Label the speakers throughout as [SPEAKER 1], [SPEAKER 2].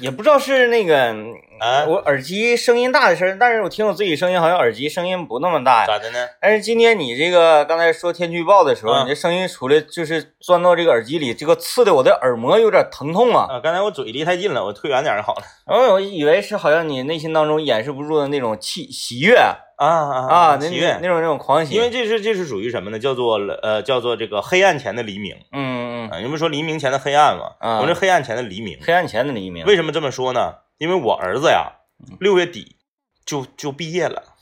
[SPEAKER 1] 也不知道是那个
[SPEAKER 2] 啊
[SPEAKER 1] 我耳机声音大的事儿，但是我听我自己声音好像耳机声音不那么大呀。
[SPEAKER 2] 咋的呢？
[SPEAKER 1] 但是今天你这个刚才说天气预报的时候，
[SPEAKER 2] 嗯
[SPEAKER 1] 你这声音出来就是钻到这个耳机里，这个刺的我的耳膜有点疼痛啊。
[SPEAKER 2] 啊，刚才我嘴离太近了，我退远点儿好了。
[SPEAKER 1] 然后我以为是好像你内心当中掩饰不住的那种气喜悦
[SPEAKER 2] 啊啊
[SPEAKER 1] 啊，那
[SPEAKER 2] 喜悦
[SPEAKER 1] 那种那种狂喜。
[SPEAKER 2] 因为这是这是属于什么呢？叫做呃叫做这个黑暗前的黎明
[SPEAKER 1] 嗯嗯
[SPEAKER 2] 啊。你们说黎明前的黑暗嘛？
[SPEAKER 1] 啊
[SPEAKER 2] 我这黑暗前的黎明
[SPEAKER 1] 嗯，。黑暗前的黎明。
[SPEAKER 2] 为什么这么说呢？因为我儿子呀，六月底就就毕业了，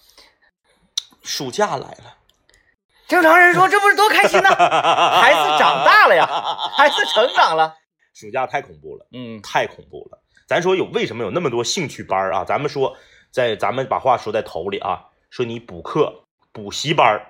[SPEAKER 2] 暑假来了。
[SPEAKER 1] 正常人说这不是多开心呐、孩子长大了呀，孩子成长了。
[SPEAKER 2] 暑假太恐怖了，
[SPEAKER 1] 嗯
[SPEAKER 2] 太恐怖了。咱说有为什么有那么多兴趣班啊？咱们说在咱们把话说在头里啊，说你补课、补习班、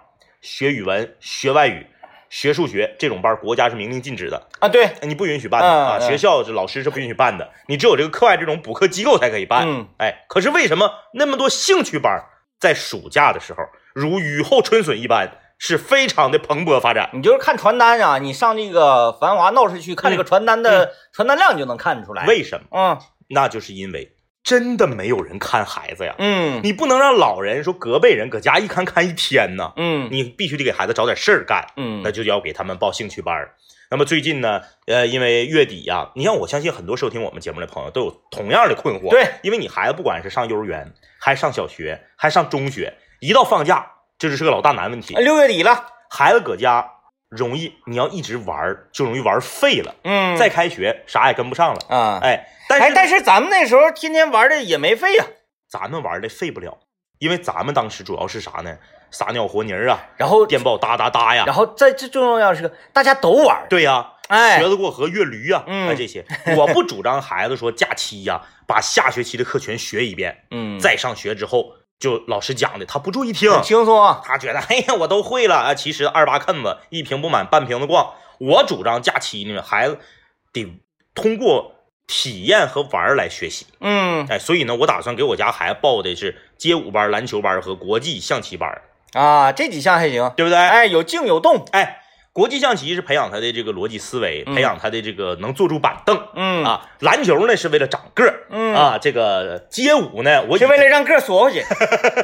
[SPEAKER 2] 学语文、学外语、学数学这种班，国家是明令禁止的，
[SPEAKER 1] 啊，对，
[SPEAKER 2] 你不允许办的
[SPEAKER 1] 嗯
[SPEAKER 2] 啊。
[SPEAKER 1] 嗯
[SPEAKER 2] 学校这老师是不允许办的，你只有这个课外这种补课机构才可以办。
[SPEAKER 1] 嗯
[SPEAKER 2] 哎，可是为什么那么多兴趣班在暑假的时候如雨后春笋一般，是非常的蓬勃发展？
[SPEAKER 1] 你就是看传单啊，你上这个繁华闹市区看这个传单的传单量就能看出来。
[SPEAKER 2] 为什么？
[SPEAKER 1] 嗯
[SPEAKER 2] 那就是因为真的没有人看孩子呀。
[SPEAKER 1] 嗯。
[SPEAKER 2] 你不能让老人说隔辈人搁家一看看一天呢，
[SPEAKER 1] 嗯。
[SPEAKER 2] 你必须得给孩子找点事儿干，
[SPEAKER 1] 嗯。
[SPEAKER 2] 那就要给他们报兴趣班儿。那么最近呢，呃，因为月底呀、你像我相信很多收听我们节目的朋友都有同样的困惑，
[SPEAKER 1] 对，
[SPEAKER 2] 因为你孩子不管是上幼儿园，还上小学，还上中学，一到放假，这就是个老大难问题。
[SPEAKER 1] 六月底了，
[SPEAKER 2] 孩子搁家容易，你要一直玩儿，就容易玩废了。
[SPEAKER 1] 嗯
[SPEAKER 2] 再开学，啥也跟不上了。
[SPEAKER 1] 啊，
[SPEAKER 2] 哎，但是
[SPEAKER 1] 哎，但是咱们那时候天天玩的也没废呀、
[SPEAKER 2] 咱们玩的废不了，因为咱们当时主要是啥呢？撒尿和泥儿啊，
[SPEAKER 1] 然后
[SPEAKER 2] 电报哒哒哒呀，
[SPEAKER 1] 然后在这最重要的是个大家都玩，
[SPEAKER 2] 对呀，
[SPEAKER 1] 哎
[SPEAKER 2] 瘸子过河越驴呀，
[SPEAKER 1] 嗯
[SPEAKER 2] 哎这些，我不主张孩子说假期呀，把下学期的课全学一遍，
[SPEAKER 1] 嗯，
[SPEAKER 2] 再上学之后就老师讲的他不注意听，
[SPEAKER 1] 很轻松啊，
[SPEAKER 2] 他觉得哎呀我都会了。啊，其实二八坑子一瓶不满半瓶子逛。我主张假期呢，孩子得通过体验和玩儿来学习。
[SPEAKER 1] 嗯。
[SPEAKER 2] 哎，所以呢，我打算给我家孩子报的是街舞班、篮球班和国际象棋班，
[SPEAKER 1] 啊，这几项还行，
[SPEAKER 2] 对不对？
[SPEAKER 1] 哎，有静有动，
[SPEAKER 2] 哎，国际象棋是培养他的这个逻辑思维，
[SPEAKER 1] 嗯。
[SPEAKER 2] 培养他的这个能坐住板凳、
[SPEAKER 1] 嗯。
[SPEAKER 2] 啊。篮球呢是为了长个儿、
[SPEAKER 1] 嗯。
[SPEAKER 2] 啊，这个街舞呢，我已
[SPEAKER 1] 是为了让个儿缩回去，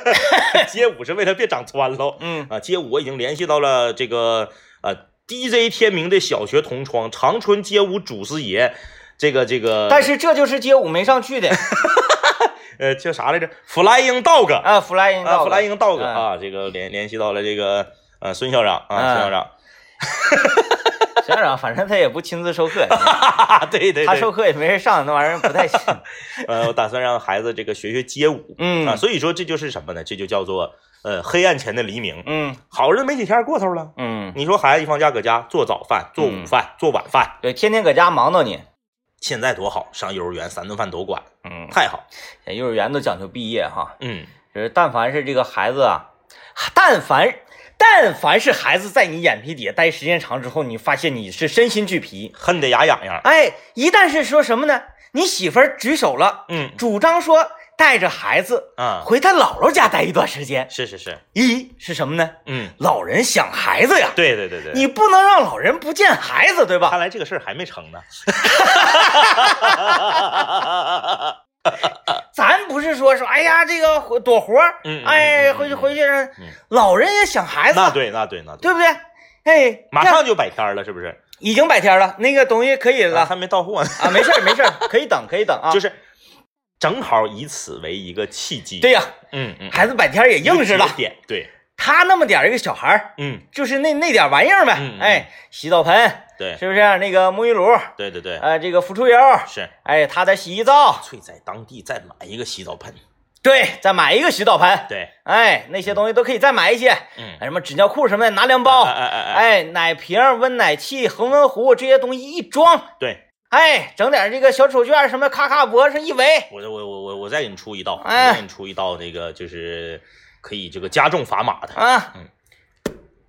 [SPEAKER 2] 街舞是为了别长穿喽。
[SPEAKER 1] 嗯。
[SPEAKER 2] 啊，街舞我已经联系到了这个呃 DJ 天明的小学同窗长春街舞祖师爷，这个这个，
[SPEAKER 1] 但是这就是街舞没上去的。
[SPEAKER 2] 呃叫啥来着？Flying Dog
[SPEAKER 1] 啊，flying
[SPEAKER 2] 啊
[SPEAKER 1] 到
[SPEAKER 2] ，Flying Dog
[SPEAKER 1] 嗯。
[SPEAKER 2] 啊，这个联联系到了这个呃孙校长啊，
[SPEAKER 1] 嗯。
[SPEAKER 2] 孙校长，
[SPEAKER 1] 校长，反正他也不亲自授课，
[SPEAKER 2] 对对
[SPEAKER 1] 他授，课也没人上，那玩意儿不太行。
[SPEAKER 2] 呃，我打算让孩子这个学学街舞，
[SPEAKER 1] 嗯。
[SPEAKER 2] 啊，所以说这就是什么呢？这就叫做呃黑暗前的黎明，
[SPEAKER 1] 嗯。
[SPEAKER 2] 好日子没几天过头了。
[SPEAKER 1] 嗯，
[SPEAKER 2] 你说孩子一放假搁家做早饭、做午饭、做晚饭，
[SPEAKER 1] 对，天天搁家忙到你。
[SPEAKER 2] 现在多好，上幼儿园三顿饭都管，
[SPEAKER 1] 嗯，
[SPEAKER 2] 太好。
[SPEAKER 1] 幼儿园都讲究毕业哈，
[SPEAKER 2] 嗯，
[SPEAKER 1] 就是但凡是这个孩子啊，但凡但凡是孩子在你眼皮底下待时间长之后，你发现你是身心俱疲。
[SPEAKER 2] 恨得牙痒痒。
[SPEAKER 1] 哎，一旦是说什么呢？你媳妇儿举手了，
[SPEAKER 2] 嗯
[SPEAKER 1] 主张说带着孩子
[SPEAKER 2] 啊，
[SPEAKER 1] 回他姥姥家待一段时间。
[SPEAKER 2] 是是是，
[SPEAKER 1] 一是什么呢？
[SPEAKER 2] 嗯，
[SPEAKER 1] 老人想孩子呀，
[SPEAKER 2] 对对对对，
[SPEAKER 1] 你不能让老人不见孩子，对吧？
[SPEAKER 2] 看来这个事儿还没成呢。
[SPEAKER 1] 咱不是说说，哎呀，这个回躲活哎，回去回去老人也想孩子，
[SPEAKER 2] 那对那对那对，
[SPEAKER 1] 对不对？哎，
[SPEAKER 2] 马上就百天了，是不是？
[SPEAKER 1] 已经百天了，那个东西可以
[SPEAKER 2] 啊
[SPEAKER 1] 了
[SPEAKER 2] 还没到货呢，
[SPEAKER 1] 啊，没事儿没事儿，可以等可以等啊。
[SPEAKER 2] 就是正好以此为一个契机。
[SPEAKER 1] 对，呀，
[SPEAKER 2] 嗯嗯，
[SPEAKER 1] 孩子百天也硬实了。
[SPEAKER 2] 点，对，
[SPEAKER 1] 他那么点儿一个小孩儿，
[SPEAKER 2] 嗯，
[SPEAKER 1] 就是那那点玩意儿呗。哎，洗澡盆
[SPEAKER 2] 对。
[SPEAKER 1] 是不是？那个沐浴露，
[SPEAKER 2] 对对对，
[SPEAKER 1] 呃，这个辅助油，
[SPEAKER 2] 是。
[SPEAKER 1] 哎，他在洗澡，
[SPEAKER 2] 翠在当地再买一个洗澡盆，
[SPEAKER 1] 对，再买一个洗澡盆，
[SPEAKER 2] 对，
[SPEAKER 1] 哎，那些东西都可以再买一些，
[SPEAKER 2] 嗯，
[SPEAKER 1] 哎，什么纸尿裤什么的拿两包，
[SPEAKER 2] 哎哎哎哎，
[SPEAKER 1] 哎，奶瓶、温奶器、恒温壶这些东西一装，
[SPEAKER 2] 对。
[SPEAKER 1] 哎，整点这个小手绢什么，咔咔脖上一围，
[SPEAKER 2] 我我我我我再给你出一道，我
[SPEAKER 1] 哎
[SPEAKER 2] 再给你出一道那个就是可以这个加重砝码的，
[SPEAKER 1] 啊，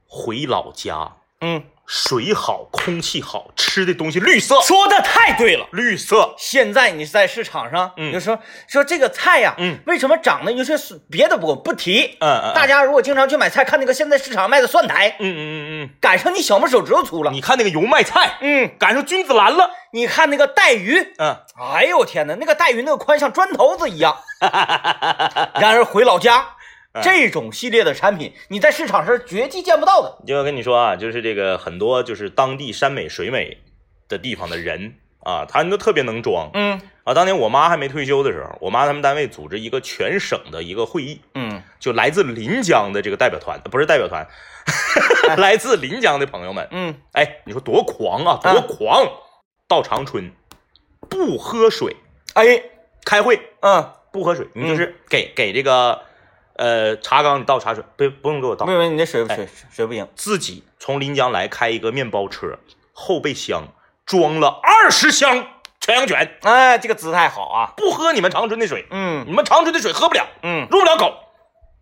[SPEAKER 2] 回老家
[SPEAKER 1] 嗯
[SPEAKER 2] 水好，空气好，吃的东西绿色，
[SPEAKER 1] 说的太对了。
[SPEAKER 2] 绿色。
[SPEAKER 1] 现在你在市场上，
[SPEAKER 2] 嗯
[SPEAKER 1] 就说说这个菜呀，
[SPEAKER 2] 嗯，
[SPEAKER 1] 为什么长得就是别的不不提，
[SPEAKER 2] 嗯嗯，
[SPEAKER 1] 大家如果经常去买菜，看那个现在市场卖的蒜苔，
[SPEAKER 2] 嗯嗯嗯嗯
[SPEAKER 1] 赶上你小拇手指头粗了
[SPEAKER 2] 嗯，。你看那个油麦菜，
[SPEAKER 1] 嗯，
[SPEAKER 2] 赶上君子兰了。
[SPEAKER 1] 你看那个带鱼，
[SPEAKER 2] 嗯，
[SPEAKER 1] 哎呦我天哪，那个带鱼那个宽像砖头子一样。然而回老家，
[SPEAKER 2] 嗯
[SPEAKER 1] 这种系列的产品，你在市场上是绝迹见不到的。
[SPEAKER 2] 就要跟你说啊，就是这个很多就是当地山美水美的地方的人啊，他们都特别能装。
[SPEAKER 1] 嗯。
[SPEAKER 2] 啊。当年我妈还没退休的时候，我妈他们单位组织一个全省的一个会议，
[SPEAKER 1] 嗯，
[SPEAKER 2] 就来自临江的这个代表团，不是代表团，来自临江的朋友们，
[SPEAKER 1] 嗯，
[SPEAKER 2] 哎，你说多狂啊，多狂！到长春不喝水，
[SPEAKER 1] 哎，
[SPEAKER 2] 开会
[SPEAKER 1] 嗯，
[SPEAKER 2] 不喝水，你就是给给这个呃茶缸你倒茶水，不不用给我倒
[SPEAKER 1] 没，有没有，你那水
[SPEAKER 2] 哎
[SPEAKER 1] 水水不行。
[SPEAKER 2] 自己从临江来开一个面包车，后备箱装了二十箱全羊泉，
[SPEAKER 1] 哎，这个姿态好啊。
[SPEAKER 2] 不喝你们长春的水，
[SPEAKER 1] 嗯
[SPEAKER 2] 你们长春的水喝不了，
[SPEAKER 1] 嗯，
[SPEAKER 2] 入不了口，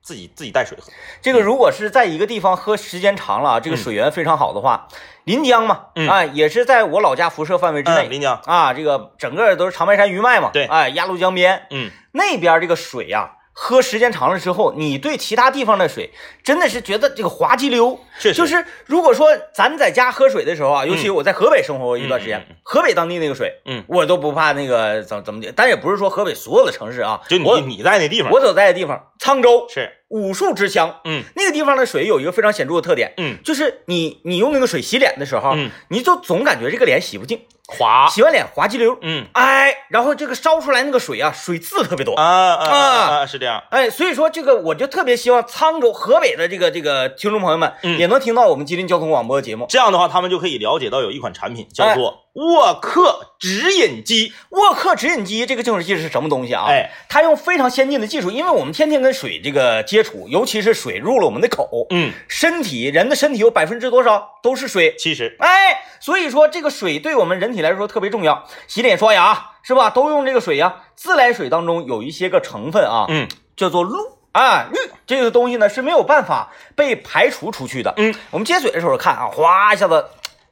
[SPEAKER 2] 自己自己带水喝。
[SPEAKER 1] 这个如果是在一个地方喝时间长了啊，这个水源非常好的话，临江嘛，
[SPEAKER 2] 嗯
[SPEAKER 1] 啊，也是在我老家辐射范围之内。
[SPEAKER 2] 嗯，临江，
[SPEAKER 1] 啊，这个整个都是长白山余脉嘛，
[SPEAKER 2] 对
[SPEAKER 1] 哎，鸭绿江边
[SPEAKER 2] 嗯，
[SPEAKER 1] 那边这个水呀、喝时间长了之后，你对其他地方的水真的是觉得这个滑稽溜。
[SPEAKER 2] 是
[SPEAKER 1] 就是如果说咱在家喝水的时候啊，尤其我在河北生活过一段时间，河北当地那个水，
[SPEAKER 2] 嗯。
[SPEAKER 1] 我都不怕那个怎么怎么的，但也不是说河北所有的城市啊，
[SPEAKER 2] 就你
[SPEAKER 1] 我
[SPEAKER 2] 你在那地方。
[SPEAKER 1] 我所在的地方，沧州
[SPEAKER 2] 是，
[SPEAKER 1] 武术之乡，
[SPEAKER 2] 嗯。
[SPEAKER 1] 那个地方的水有一个非常显著的特点，
[SPEAKER 2] 嗯，
[SPEAKER 1] 就是你你用那个水洗脸的时候，
[SPEAKER 2] 嗯。
[SPEAKER 1] 你就总感觉这个脸洗不净，
[SPEAKER 2] 滑，
[SPEAKER 1] 洗完脸滑激溜，
[SPEAKER 2] 嗯。
[SPEAKER 1] 哎，然后这个烧出来那个水啊，水渍特别多。
[SPEAKER 2] 啊啊是这样，
[SPEAKER 1] 哎，所以说这个我就特别希望沧州、河北的这个这个听众朋友们
[SPEAKER 2] 嗯。
[SPEAKER 1] 也能听到我们吉林交通广播的节目。
[SPEAKER 2] 这样的话他们就可以了解到有一款产品叫
[SPEAKER 1] 哎。
[SPEAKER 2] 做沃克直饮机，
[SPEAKER 1] 沃克直饮机这个净水器是什么东西啊？
[SPEAKER 2] 哎，
[SPEAKER 1] 它用非常先进的技术，因为我们天天跟水这个接触，尤其是水入了我们的口，
[SPEAKER 2] 嗯，
[SPEAKER 1] 身体人的身体有百分之多少都是水，
[SPEAKER 2] 其实，
[SPEAKER 1] 哎，所以说这个水对我们人体来说特别重要，洗脸刷牙是吧？都用这个水呀、自来水当中有一些个成分啊，
[SPEAKER 2] 嗯。
[SPEAKER 1] 叫做氯。啊，氯。这个东西呢是没有办法被排除出去的。
[SPEAKER 2] 嗯，
[SPEAKER 1] 我们接水的时候看啊，哗一下子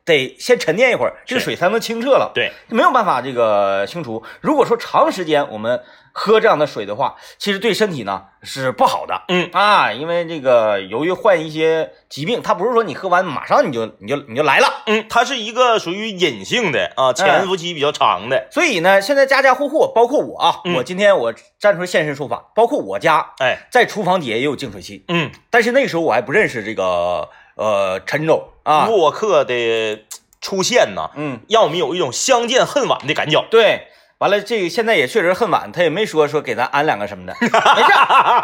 [SPEAKER 1] 得先沉淀一会儿，这个水才能清澈了。
[SPEAKER 2] 对，
[SPEAKER 1] 没有办法这个清除。如果说长时间我们喝这样的水的话，其实对身体呢是不好的。
[SPEAKER 2] 嗯。
[SPEAKER 1] 啊，因为这个由于患一些疾病，它不是说你喝完马上你就你就你就来了。
[SPEAKER 2] 嗯，它是一个属于隐性的啊，潜伏期比较长的，
[SPEAKER 1] 所以呢，现在家家户户，包括我啊，
[SPEAKER 2] 嗯。
[SPEAKER 1] 我今天我站出来现身说法，包括我家
[SPEAKER 2] 哎，
[SPEAKER 1] 在厨房底下也有净水器，
[SPEAKER 2] 嗯，
[SPEAKER 1] 但是那个时候我还不认识这个呃陈总啊，
[SPEAKER 2] 沃克的出现呢，
[SPEAKER 1] 嗯，
[SPEAKER 2] 让我们有一种相见恨晚的感觉。
[SPEAKER 1] 对。完了，这个现在也确实恨晚，他也没说说给咱安两个什么的，没事，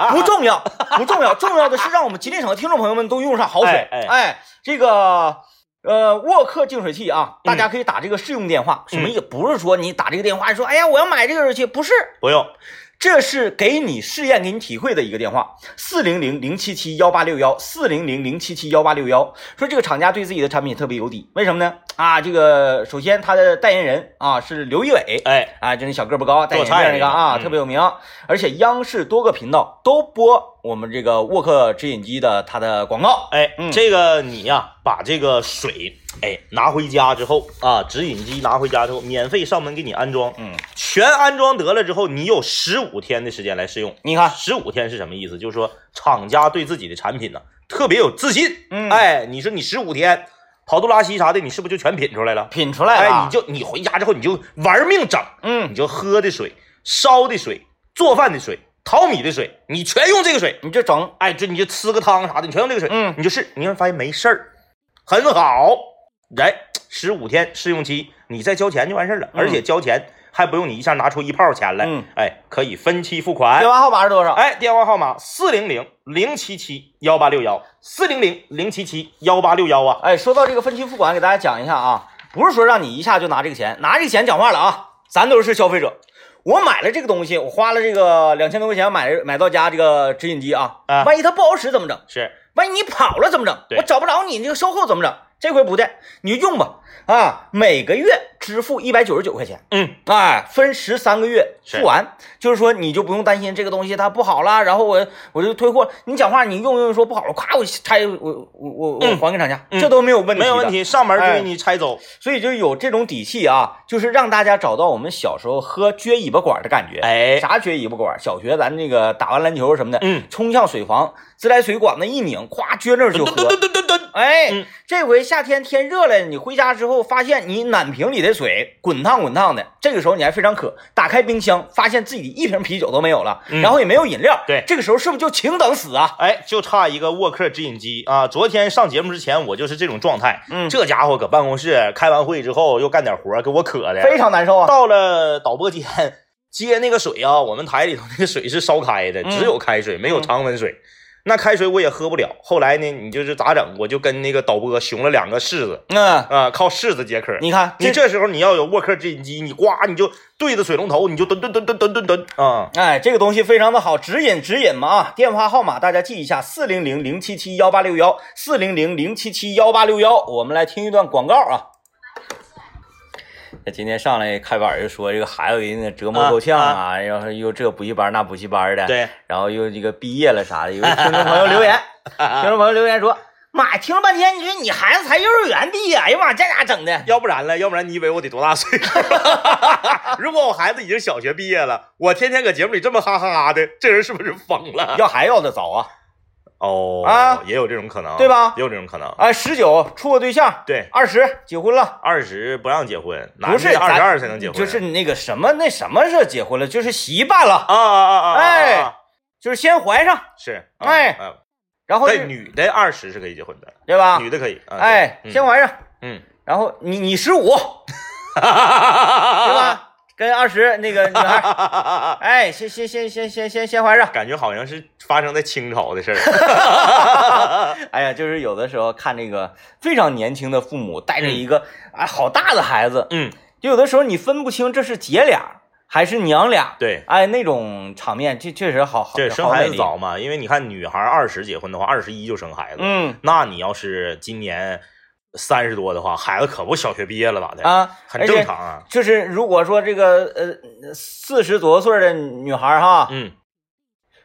[SPEAKER 1] 不重要，不重要，重要的是让我们吉林省的听众朋友们都用上好水。
[SPEAKER 2] 哎哎
[SPEAKER 1] 这个呃沃克净水器啊，大家可以打这个试用电话，什么意思？不是说你打这个电话说，哎呀，我要买这个热水器，不是，
[SPEAKER 2] 不用，
[SPEAKER 1] 这是给你试验、给你体会的一个电话，四零零零七七幺八六幺，四零零零七七幺八六幺。说这个厂家对自己的产品特别有底，为什么呢？啊，这个首先他的代言人啊是刘仪伟，
[SPEAKER 2] 哎，
[SPEAKER 1] 啊，就那小个儿不高，戴眼镜
[SPEAKER 2] 做菜
[SPEAKER 1] 那个啊，
[SPEAKER 2] 嗯
[SPEAKER 1] 特别有名。而且央视多个频道都播我们这个沃克直饮机的它的广告。
[SPEAKER 2] 哎，
[SPEAKER 1] 嗯
[SPEAKER 2] 这个你呀、把这个水，哎，拿回家之后啊，直饮机拿回家之后，免费上门给你安装，
[SPEAKER 1] 嗯，
[SPEAKER 2] 全安装得了之后，你有十五天的时间来试用。
[SPEAKER 1] 你看，
[SPEAKER 2] 十五天是什么意思？就是说厂家对自己的产品呢特别有自信。
[SPEAKER 1] 嗯
[SPEAKER 2] 哎，你说你十五天跑肚拉稀啥的，你是不是就全品出来了？
[SPEAKER 1] 品出来了，
[SPEAKER 2] 哎，你就你回家之后你就玩命整，
[SPEAKER 1] 嗯
[SPEAKER 2] 你，就喝的水、烧的水、做饭的水、淘米的水，你全用这个水。
[SPEAKER 1] 你就整，
[SPEAKER 2] 哎，这你就吃个汤啥的，你全用这个水，
[SPEAKER 1] 嗯
[SPEAKER 2] 你就试，你会发现没事儿，很好。哎，十五天试用期，你再交钱就完事儿了，
[SPEAKER 1] 嗯
[SPEAKER 2] 而且交钱还不用你一下拿出一炮钱来，
[SPEAKER 1] 嗯
[SPEAKER 2] 哎，可以分期付款
[SPEAKER 1] 电。话号码是多少？
[SPEAKER 2] 哎，电话号码四零零零七七幺八六幺，四零零零七七幺八六幺啊。
[SPEAKER 1] 哎，说到这个分期付款，给大家讲一下啊，不是说让你一下就拿这个钱，拿这个钱讲话了啊，咱都是消费者。我买了这个东西，我花了这个两千多块钱买买到家这个直饮机啊，
[SPEAKER 2] 啊
[SPEAKER 1] 万一它不好使怎么整？
[SPEAKER 2] 是，
[SPEAKER 1] 万一你跑了怎么整？
[SPEAKER 2] 对
[SPEAKER 1] 我找不着你，这个售后怎么整？这回不对，你就用吧啊，每个月支付一百九十九块钱，
[SPEAKER 2] 嗯，
[SPEAKER 1] 哎，分十三个月付完，就是说你就不用担心这个东西它不好了，然后我我就退货。你讲话你用用说不好了，咵我拆我我我我
[SPEAKER 2] 嗯
[SPEAKER 1] 还给厂家，
[SPEAKER 2] 嗯
[SPEAKER 1] 这都没有问题，
[SPEAKER 2] 没有问。题，上门就
[SPEAKER 1] 哎
[SPEAKER 2] 给你拆走。
[SPEAKER 1] 所以就有这种底气啊，就是让大家找到我们小时候喝撅尾巴管的感觉。
[SPEAKER 2] 哎，
[SPEAKER 1] 啥撅尾巴管？小学咱那个打完篮球什么的，
[SPEAKER 2] 嗯，
[SPEAKER 1] 冲向水房，自来水管子一拧，咵撅那儿就喝。
[SPEAKER 2] 噔噔噔噔噔，
[SPEAKER 1] 哎，
[SPEAKER 2] 嗯
[SPEAKER 1] 这回夏天天热了，你回家之后发现你暖瓶里的水滚烫滚烫的，这个时候你还非常渴，打开冰箱发现自己一瓶啤酒都没有了，
[SPEAKER 2] 嗯
[SPEAKER 1] 然后也没有饮料，
[SPEAKER 2] 对
[SPEAKER 1] 这个时候是不是就请等死啊？
[SPEAKER 2] 哎，就差一个沃克直饮机啊！昨天上节目之前，我就是这种状态。
[SPEAKER 1] 嗯
[SPEAKER 2] 这家伙搁办公室开完会之后，又干点活，给我渴的。
[SPEAKER 1] 非常难受啊。
[SPEAKER 2] 到了导播间接那个水啊，我们台里头那个水是烧开的，
[SPEAKER 1] 嗯
[SPEAKER 2] 只有开水，没有常温水。那开水我也喝不了。后来呢，你就是咋整？我就跟那个导播熊了两个柿子
[SPEAKER 1] 嗯，
[SPEAKER 2] 啊、靠柿子解渴。
[SPEAKER 1] 你看
[SPEAKER 2] 你这时候你要有沃克制饮机，你呱你就对着水龙头，你就蹲蹲蹲蹲蹲蹲蹲啊！
[SPEAKER 1] 哎，这个东西非常的好，指引指引嘛啊！电话号码大家记一下：四零零零七七幺八六幺，四零零零七七幺八六幺。我们来听一段广告啊。那今天上来开板就说这个孩子给人家折磨够呛啊，然后又这补习班那补习班的，，
[SPEAKER 2] 对，
[SPEAKER 1] 然后又这个毕业了啥的。有个听众朋友留言，听众朋友留言说：“妈呀，听了半天，你说你孩子才幼儿园毕业，哎呀妈，这咋整的？
[SPEAKER 2] 要不然了，要不然你以为我得多大岁数？如果我孩子已经小学毕业了，我天天搁节目里这么哈哈哈的，这人是不是疯了？
[SPEAKER 1] 要还要的早啊！
[SPEAKER 2] 哦
[SPEAKER 1] 啊？
[SPEAKER 2] 也有这种可能，
[SPEAKER 1] 对吧？
[SPEAKER 2] 也有这种可能。
[SPEAKER 1] 哎，十九处个对象，
[SPEAKER 2] 对，
[SPEAKER 1] 二十结婚了。”
[SPEAKER 2] 二十不让结婚，
[SPEAKER 1] 不是
[SPEAKER 2] 的二十二才能结婚，
[SPEAKER 1] 就是那个什么那什么是结婚了，就是席办了，
[SPEAKER 2] 啊啊啊
[SPEAKER 1] 哎
[SPEAKER 2] 啊
[SPEAKER 1] 就是先怀上，
[SPEAKER 2] 是，
[SPEAKER 1] 哎
[SPEAKER 2] 啊，
[SPEAKER 1] 然后
[SPEAKER 2] 女的二十是可以结婚的，
[SPEAKER 1] 对吧？
[SPEAKER 2] 女的可以，啊
[SPEAKER 1] 哎，先怀上，
[SPEAKER 2] 嗯，
[SPEAKER 1] 然后你你十五，对
[SPEAKER 2] 对？
[SPEAKER 1] 吧？跟二十那个女孩，哎，先先先先先先先怀上。
[SPEAKER 2] 感觉好像是发生在清朝的事儿。
[SPEAKER 1] 哎呀，就是有的时候看这个非常年轻的父母带着一个哎好大的孩子，
[SPEAKER 2] 嗯，
[SPEAKER 1] 就有的时候你分不清这是姐俩还是娘俩，
[SPEAKER 2] 对，
[SPEAKER 1] 哎，那种场面确确实好好，
[SPEAKER 2] 这生孩子早嘛，因为你看女孩二十结婚的话，二十一就生孩子，
[SPEAKER 1] 嗯。
[SPEAKER 2] 那你要是今年三十多的话，孩子可不小学毕业了咋的？
[SPEAKER 1] 啊，
[SPEAKER 2] 很正常啊。
[SPEAKER 1] 就是如果说这个呃四十多岁的女孩哈，
[SPEAKER 2] 嗯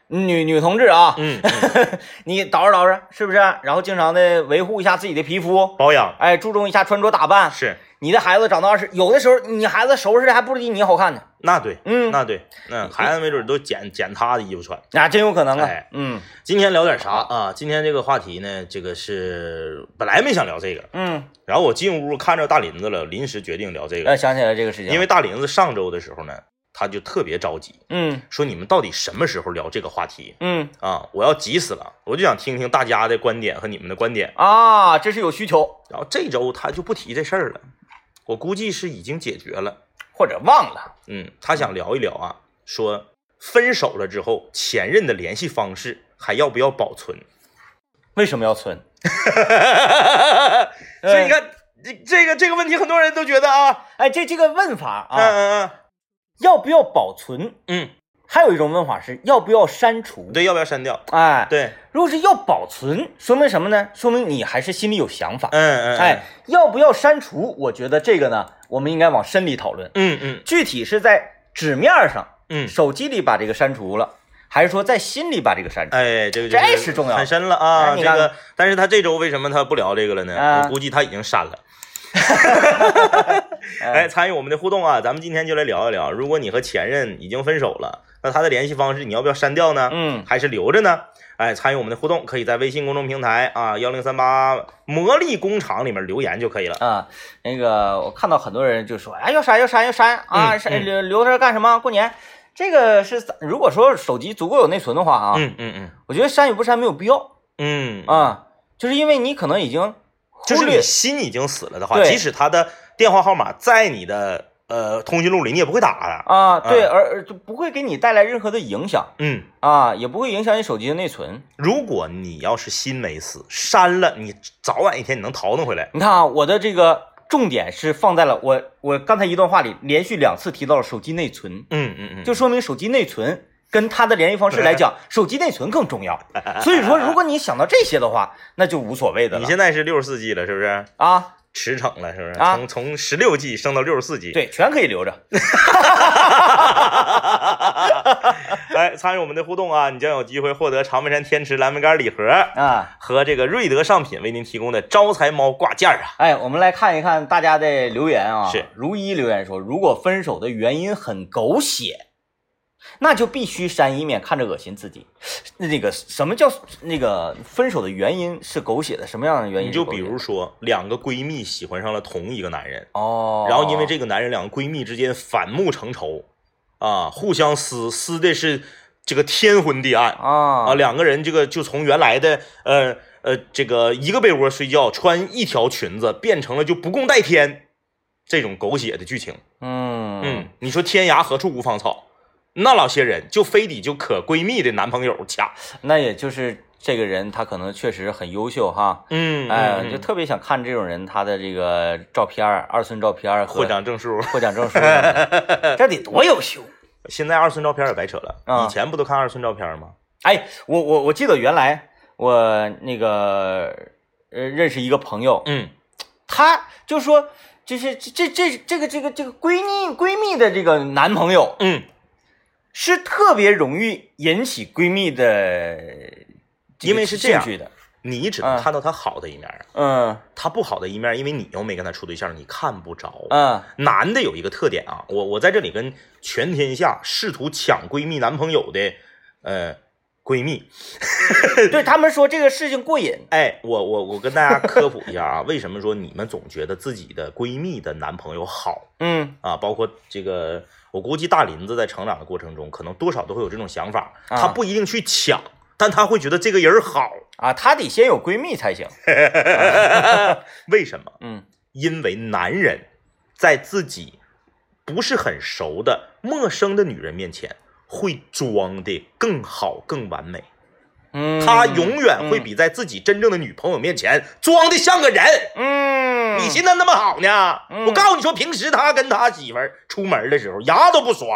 [SPEAKER 1] 女女同志啊，
[SPEAKER 2] 嗯，嗯
[SPEAKER 1] 你捯饬捯饬是不是？然后经常的维护一下自己的皮肤，
[SPEAKER 2] 保养
[SPEAKER 1] 哎，注重一下穿着打扮。
[SPEAKER 2] 是
[SPEAKER 1] 你的孩子长到二十，有的时候你孩子收拾的还不如比你好看呢。
[SPEAKER 2] 那对，
[SPEAKER 1] 嗯，
[SPEAKER 2] 那对，嗯，孩子没准都捡捡他的衣服穿。
[SPEAKER 1] 啊，真有可能啊。
[SPEAKER 2] 哎
[SPEAKER 1] 嗯
[SPEAKER 2] 今天聊点啥啊？今天这个话题呢，这个是本来没想聊这个，
[SPEAKER 1] 嗯，
[SPEAKER 2] 然后我进屋看着大林子了，临时决定聊这
[SPEAKER 1] 呃，
[SPEAKER 2] 个，
[SPEAKER 1] 想起来这个事情，
[SPEAKER 2] 因为大林子上周的时候呢，他就特别着急，
[SPEAKER 1] 嗯
[SPEAKER 2] 说你们到底什么时候聊这个话题
[SPEAKER 1] 嗯
[SPEAKER 2] 啊？我要急死了，我就想听听大家的观点和你们的观点。
[SPEAKER 1] 啊，这是有需求
[SPEAKER 2] 然后这周他就不提这事儿了，我估计是已经解决了。
[SPEAKER 1] 或者忘了，
[SPEAKER 2] 嗯，他想聊一聊啊，说分手了之后，前任的联系方式还要不要保存？
[SPEAKER 1] 为什么要存？
[SPEAKER 2] 所以你看，这这个这个问题，很多人都觉得啊，
[SPEAKER 1] 哎，这这个问法
[SPEAKER 2] 嗯
[SPEAKER 1] 啊，
[SPEAKER 2] 嗯
[SPEAKER 1] 要不要保存？
[SPEAKER 2] 嗯
[SPEAKER 1] 还有一种问法是要不要删除
[SPEAKER 2] 嗯，？对，要不要删掉？
[SPEAKER 1] 哎，
[SPEAKER 2] 对，
[SPEAKER 1] 如果是要保存，说明什么呢？说明你还是心里有想法。
[SPEAKER 2] 嗯嗯，
[SPEAKER 1] 哎，要不要删除？我觉得这个呢，我们应该往深里讨论。
[SPEAKER 2] 嗯嗯
[SPEAKER 1] 具体是在纸面上，
[SPEAKER 2] 嗯，
[SPEAKER 1] 手机里把这个删除了，还是说在心里把这个删除？
[SPEAKER 2] 哎，这个
[SPEAKER 1] 这
[SPEAKER 2] 就是
[SPEAKER 1] 是重要
[SPEAKER 2] 很深了啊。这个，但是他这周为什么他不聊这个了呢？
[SPEAKER 1] 啊
[SPEAKER 2] 我估计他已经删了。哎，
[SPEAKER 1] 哎，
[SPEAKER 2] 参与我们的互动啊，咱们今天就来聊一聊，如果你和前任已经分手了，那他的联系方式你要不要删掉呢？
[SPEAKER 1] 嗯，
[SPEAKER 2] 还是留着呢？哎，参与我们的互动，可以在微信公众平台啊幺零三八魔力工厂里面留言就可以了。
[SPEAKER 1] 啊，那个我看到很多人就说，哎，要删要删要删啊，
[SPEAKER 2] 嗯
[SPEAKER 1] 删留留着干什么？过年。这个是如果说手机足够有内存的话啊，
[SPEAKER 2] 嗯嗯嗯
[SPEAKER 1] 我觉得删与不删没有必要
[SPEAKER 2] 嗯，
[SPEAKER 1] 啊，就是因为你可能已经
[SPEAKER 2] 就是
[SPEAKER 1] 忽略
[SPEAKER 2] 你心已经死了的话，即使他的电话号码在你的呃通讯录里，你也不会打的。
[SPEAKER 1] 啊，对，
[SPEAKER 2] 嗯
[SPEAKER 1] 而而就不会给你带来任何的影响
[SPEAKER 2] 嗯，
[SPEAKER 1] 啊，也不会影响你手机的内存。
[SPEAKER 2] 如果你要是心没死，删了，你早晚一天你能淘弄回来。
[SPEAKER 1] 你看啊，我的这个重点是放在了我我刚才一段话里连续两次提到了手机内存，
[SPEAKER 2] 嗯嗯嗯，
[SPEAKER 1] 就说明手机内存跟他的联系方式来讲，手机内存更重要。所以说，如果你想到这些的话，那就无所谓的了。
[SPEAKER 2] 你现在是六十四 G 了，是不是？
[SPEAKER 1] 啊，
[SPEAKER 2] 驰骋了，是不是？
[SPEAKER 1] 啊
[SPEAKER 2] 从从十六 G 升到六十四 G。
[SPEAKER 1] 对，全可以留着。
[SPEAKER 2] 来 参与我们的互动啊，你将有机会获得长白山天池蓝莓干礼盒
[SPEAKER 1] 啊，
[SPEAKER 2] 和这个瑞德上品为您提供的招财猫挂件啊。
[SPEAKER 1] 哎，我们来看一看大家的留言啊。
[SPEAKER 2] 是
[SPEAKER 1] 如一留言说，如果分手的原因很狗血，那就必须删，以免看着恶心自己。那个什么叫那个分手的原因是狗血的？什么样的原因
[SPEAKER 2] 你？就比如说，两个闺蜜喜欢上了同一个男人，
[SPEAKER 1] 哦，
[SPEAKER 2] 然后因为这个男人，两个闺蜜之间反目成仇，啊，互相撕，撕的是这个天昏地暗
[SPEAKER 1] 啊
[SPEAKER 2] 啊，两个人这个就从原来的呃呃这个一个被窝睡觉，穿一条裙子，变成了就不共戴天这种狗血的剧情。
[SPEAKER 1] 嗯
[SPEAKER 2] 嗯，你说天涯何处无芳草，那老些人就非得就可闺蜜的男朋友掐，
[SPEAKER 1] 那也就是这个人他可能确实很优秀哈。
[SPEAKER 2] 嗯，
[SPEAKER 1] 哎，
[SPEAKER 2] 嗯
[SPEAKER 1] 就特别想看这种人他的这个照片儿，二寸照片儿
[SPEAKER 2] 获奖证书。
[SPEAKER 1] 获奖证书 这得多优秀！
[SPEAKER 2] 现在二寸照片也白扯了，
[SPEAKER 1] 啊
[SPEAKER 2] 以前不都看二寸照片吗？
[SPEAKER 1] 哎，我我我记得原来我那个呃认识一个朋友，
[SPEAKER 2] 嗯
[SPEAKER 1] 他就说就是这这这这个这个这个闺蜜闺蜜的这个男朋友
[SPEAKER 2] 嗯，
[SPEAKER 1] 是特别容易引起闺蜜的
[SPEAKER 2] 因为是这样
[SPEAKER 1] 的，
[SPEAKER 2] 你只能看到她好的一面啊，
[SPEAKER 1] 嗯。
[SPEAKER 2] 她不好的一面，因为你又没跟她处对象，你看不着。
[SPEAKER 1] 嗯。
[SPEAKER 2] 男的有一个特点啊，我我在这里跟全天下试图抢闺蜜男朋友的呃闺蜜，
[SPEAKER 1] 对他们说这个事情过瘾，
[SPEAKER 2] 哎，我我我跟大家科普一下啊，为什么说你们总觉得自己的闺蜜的男朋友好？
[SPEAKER 1] 嗯。
[SPEAKER 2] 啊？包括这个，我估计大林子在成长的过程中，可能多少都会有这种想法，
[SPEAKER 1] 啊
[SPEAKER 2] 他不一定去抢，但他会觉得这个人好，
[SPEAKER 1] 啊，他得先有闺蜜才行，
[SPEAKER 2] 为什么？
[SPEAKER 1] 嗯
[SPEAKER 2] 因为男人在自己不是很熟的陌生的女人面前，会装的更好、更完美。
[SPEAKER 1] 嗯，
[SPEAKER 2] 他永远会比在自己真正的女朋友面前装的像个人。
[SPEAKER 1] 嗯，
[SPEAKER 2] 你寻思那么好呢？
[SPEAKER 1] 嗯
[SPEAKER 2] 我告诉你说，平时他跟他媳妇儿出门的时候，牙都不刷，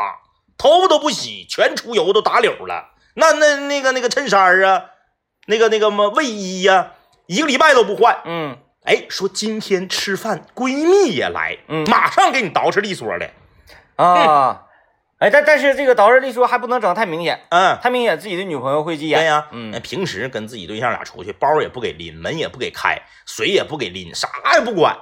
[SPEAKER 2] 头发都不洗，全出油都打绺了。那那那个那个衬衫儿啊，那个那个么卫衣呀、一个礼拜都不换。
[SPEAKER 1] 嗯
[SPEAKER 2] 哎，说今天吃饭，闺蜜也来，
[SPEAKER 1] 嗯
[SPEAKER 2] 马上给你捯饬利索的。
[SPEAKER 1] 啊，哎，但但是这个捯饬利说还不能整太明显，
[SPEAKER 2] 嗯，
[SPEAKER 1] 太明显自己的女朋友会急眼。
[SPEAKER 2] 对呀，
[SPEAKER 1] 嗯
[SPEAKER 2] 平时跟自己对象俩出去，包也不给拎，门也不给开，水也不给拎，啥也不管。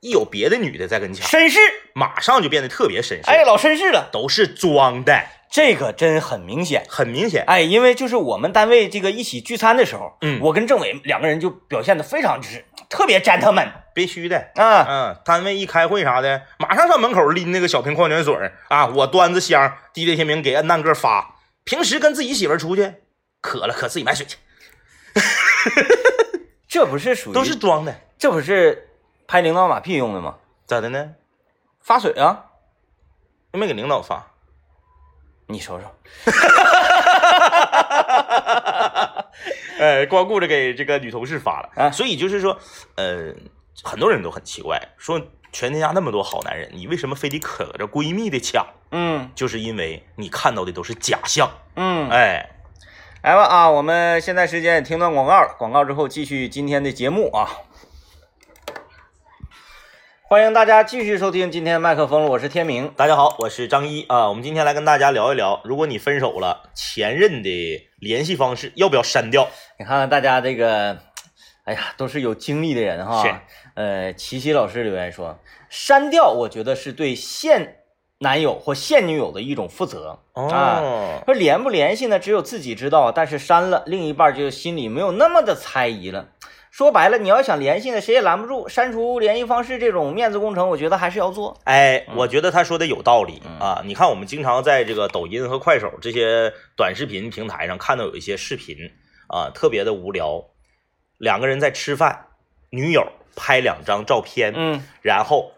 [SPEAKER 2] 一有别的女的在跟前，
[SPEAKER 1] 绅士，
[SPEAKER 2] 马上就变得特别绅士，
[SPEAKER 1] 哎，老绅士了，
[SPEAKER 2] 都是装的，
[SPEAKER 1] 这个真很明显。
[SPEAKER 2] 很明显。
[SPEAKER 1] 哎，因为就是我们单位这个一起聚餐的时候，
[SPEAKER 2] 嗯
[SPEAKER 1] 我跟政委两个人就表现的非常就是特别 gentleman
[SPEAKER 2] 必须的。
[SPEAKER 1] 啊，
[SPEAKER 2] 嗯，单位一开会啥的，马上上门口拎那个小瓶矿泉水儿啊，我端着箱滴滴天明给恩蛋哥发。平时跟自己媳妇儿出去，渴了渴自己买水去，
[SPEAKER 1] 这不是属于
[SPEAKER 2] 都是装的。
[SPEAKER 1] 这不是拍领导马屁用的吗？
[SPEAKER 2] 咋的呢？
[SPEAKER 1] 发水啊，
[SPEAKER 2] 又没给领导发。
[SPEAKER 1] 你说说，
[SPEAKER 2] 呃，光顾着给这个女同事发了，
[SPEAKER 1] 啊
[SPEAKER 2] 所以就是说，呃，很多人都很奇怪，说全天下那么多好男人，你为什么非得可着闺蜜的抢？
[SPEAKER 1] 嗯
[SPEAKER 2] 就是因为你看到的都是假象，
[SPEAKER 1] 嗯，
[SPEAKER 2] 哎，
[SPEAKER 1] 来吧啊，我们现在时间也听段广告了，广告之后继续今天的节目啊。欢迎大家继续收听今天的麦克风了，我是天明。
[SPEAKER 2] 大家好，我是张一啊，我们今天来跟大家聊一聊，如果你分手了，前任的联系方式要不要删掉？
[SPEAKER 1] 你看看大家这个，哎呀，都是有经历的人哈。
[SPEAKER 2] 是。
[SPEAKER 1] 呃，琪琪老师留言说，删掉，我觉得是对现男友或现女友的一种负责。啊
[SPEAKER 2] 哦，
[SPEAKER 1] 说联不联系呢，只有自己知道，但是删了，另一半就心里没有那么的猜疑了。说白了，你要想联系呢，谁也拦不住。删除联系方式这种面子工程，我觉得还是要做。
[SPEAKER 2] 哎，我觉得他说的有道理
[SPEAKER 1] 嗯
[SPEAKER 2] 啊。你看，我们经常在这个抖音和快手这些短视频平台上看到有一些视频啊，特别的无聊，两个人在吃饭，女友拍两张照片，
[SPEAKER 1] 嗯
[SPEAKER 2] 然后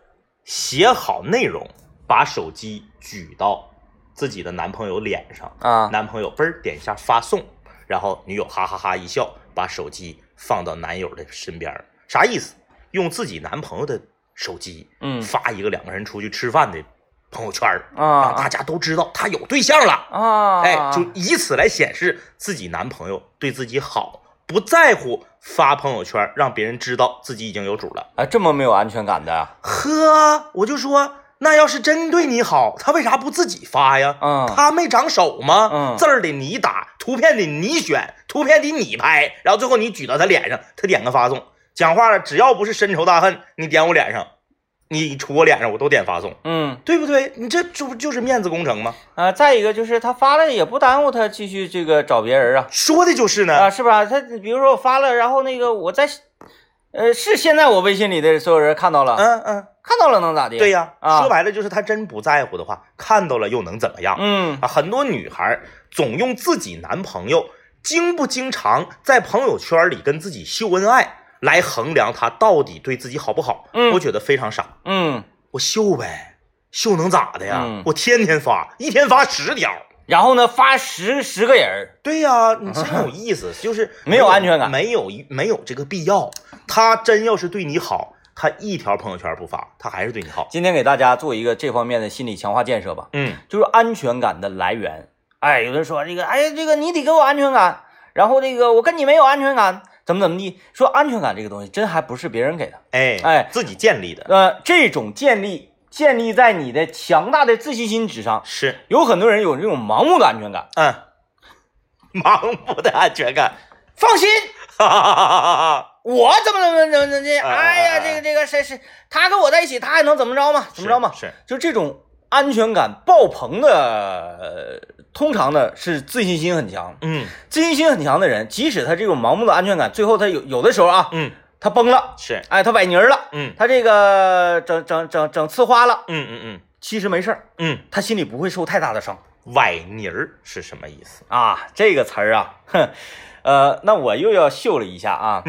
[SPEAKER 2] 写好内容，把手机举到自己的男朋友脸上，
[SPEAKER 1] 啊，
[SPEAKER 2] 男朋友嘣儿点一下发送，然后女友哈哈哈一笑，把手机放到男友的身边儿，啥意思？用自己男朋友的手机
[SPEAKER 1] 嗯
[SPEAKER 2] 发一个两个人出去吃饭的朋友圈儿，让
[SPEAKER 1] 啊
[SPEAKER 2] 大家都知道他有对象了。
[SPEAKER 1] 啊，
[SPEAKER 2] 哎，就以此来显示自己男朋友对自己好，不在乎发朋友圈让别人知道自己已经有主了。
[SPEAKER 1] 啊这么没有安全感的啊，
[SPEAKER 2] 呵，我就说，那要是真对你好，他为啥不自己发呀？
[SPEAKER 1] 嗯
[SPEAKER 2] 他没长手吗？
[SPEAKER 1] 嗯
[SPEAKER 2] 字儿得你打，图片得你选，图片得你拍，然后最后你举到他脸上，他点个发送。讲话了，只要不是深仇大恨，你点我脸上，你杵我脸上，我都点发送，
[SPEAKER 1] 嗯
[SPEAKER 2] 对不对？你这这不就是面子工程吗？
[SPEAKER 1] 啊，再一个就是他发了也不耽误他继续这个找别人啊
[SPEAKER 2] 说的就是呢。
[SPEAKER 1] 啊，是吧？他比如说我发了，然后那个我在，呃，是现在我微信里的所有人看到了，
[SPEAKER 2] 嗯嗯，
[SPEAKER 1] 看到了能咋的？
[SPEAKER 2] 对呀、
[SPEAKER 1] 啊
[SPEAKER 2] 说白了就是他真不在乎的话，看到了又能怎么样？
[SPEAKER 1] 嗯
[SPEAKER 2] 啊，很多女孩总用自己男朋友经不经常在朋友圈里跟自己秀恩爱来衡量他到底对自己好不好。
[SPEAKER 1] 嗯
[SPEAKER 2] 我觉得非常傻。
[SPEAKER 1] 嗯，
[SPEAKER 2] 我秀呗，秀能咋的呀？
[SPEAKER 1] 嗯
[SPEAKER 2] 我天天发，一天发十条。
[SPEAKER 1] 然后呢发十十个人儿，
[SPEAKER 2] 对呀、你真有意思，就是
[SPEAKER 1] 没有安全感。
[SPEAKER 2] 没有没有这个必要。他真要是对你好，他一条朋友圈不发，他还是对你好。
[SPEAKER 1] 今天给大家做一个这方面的心理强化建设吧，
[SPEAKER 2] 嗯。
[SPEAKER 1] 就是安全感的来源。哎，有的人说这个，哎，这个你得给我安全感，然后这个我跟你没有安全感，怎么怎么地？说安全感这个东西真还不是别人给的，
[SPEAKER 2] 哎
[SPEAKER 1] 哎。
[SPEAKER 2] 自己建立的。
[SPEAKER 1] 呃，这种建立建立在你的强大的自信心之上。
[SPEAKER 2] 是
[SPEAKER 1] 有很多人有这种盲目的安全感，
[SPEAKER 2] 嗯，盲目的安全感。
[SPEAKER 1] 放心，
[SPEAKER 2] 哈哈哈哈哈哈！
[SPEAKER 1] 我怎么怎么怎么怎么的？
[SPEAKER 2] 哎
[SPEAKER 1] 哎呀，
[SPEAKER 2] 哎
[SPEAKER 1] 这个这个谁谁，他跟我在一起，他还能怎么着吗？怎么着嘛？
[SPEAKER 2] 是
[SPEAKER 1] 就这种安全感爆棚的，呃通常呢是自信心很强。
[SPEAKER 2] 嗯
[SPEAKER 1] 自信心很强的人，即使他这种盲目的安全感，最后他有有的时候啊，
[SPEAKER 2] 嗯
[SPEAKER 1] 他崩了，
[SPEAKER 2] 是。
[SPEAKER 1] 哎，他崴泥儿了，
[SPEAKER 2] 嗯。
[SPEAKER 1] 他这个整整整整呲花了，
[SPEAKER 2] 嗯嗯嗯。
[SPEAKER 1] 其实没事儿，
[SPEAKER 2] 嗯，
[SPEAKER 1] 他心里不会受太大的伤。
[SPEAKER 2] 崴泥儿是什么意思？
[SPEAKER 1] 啊。这个词儿啊，哼，呃，那我又要秀了一下啊。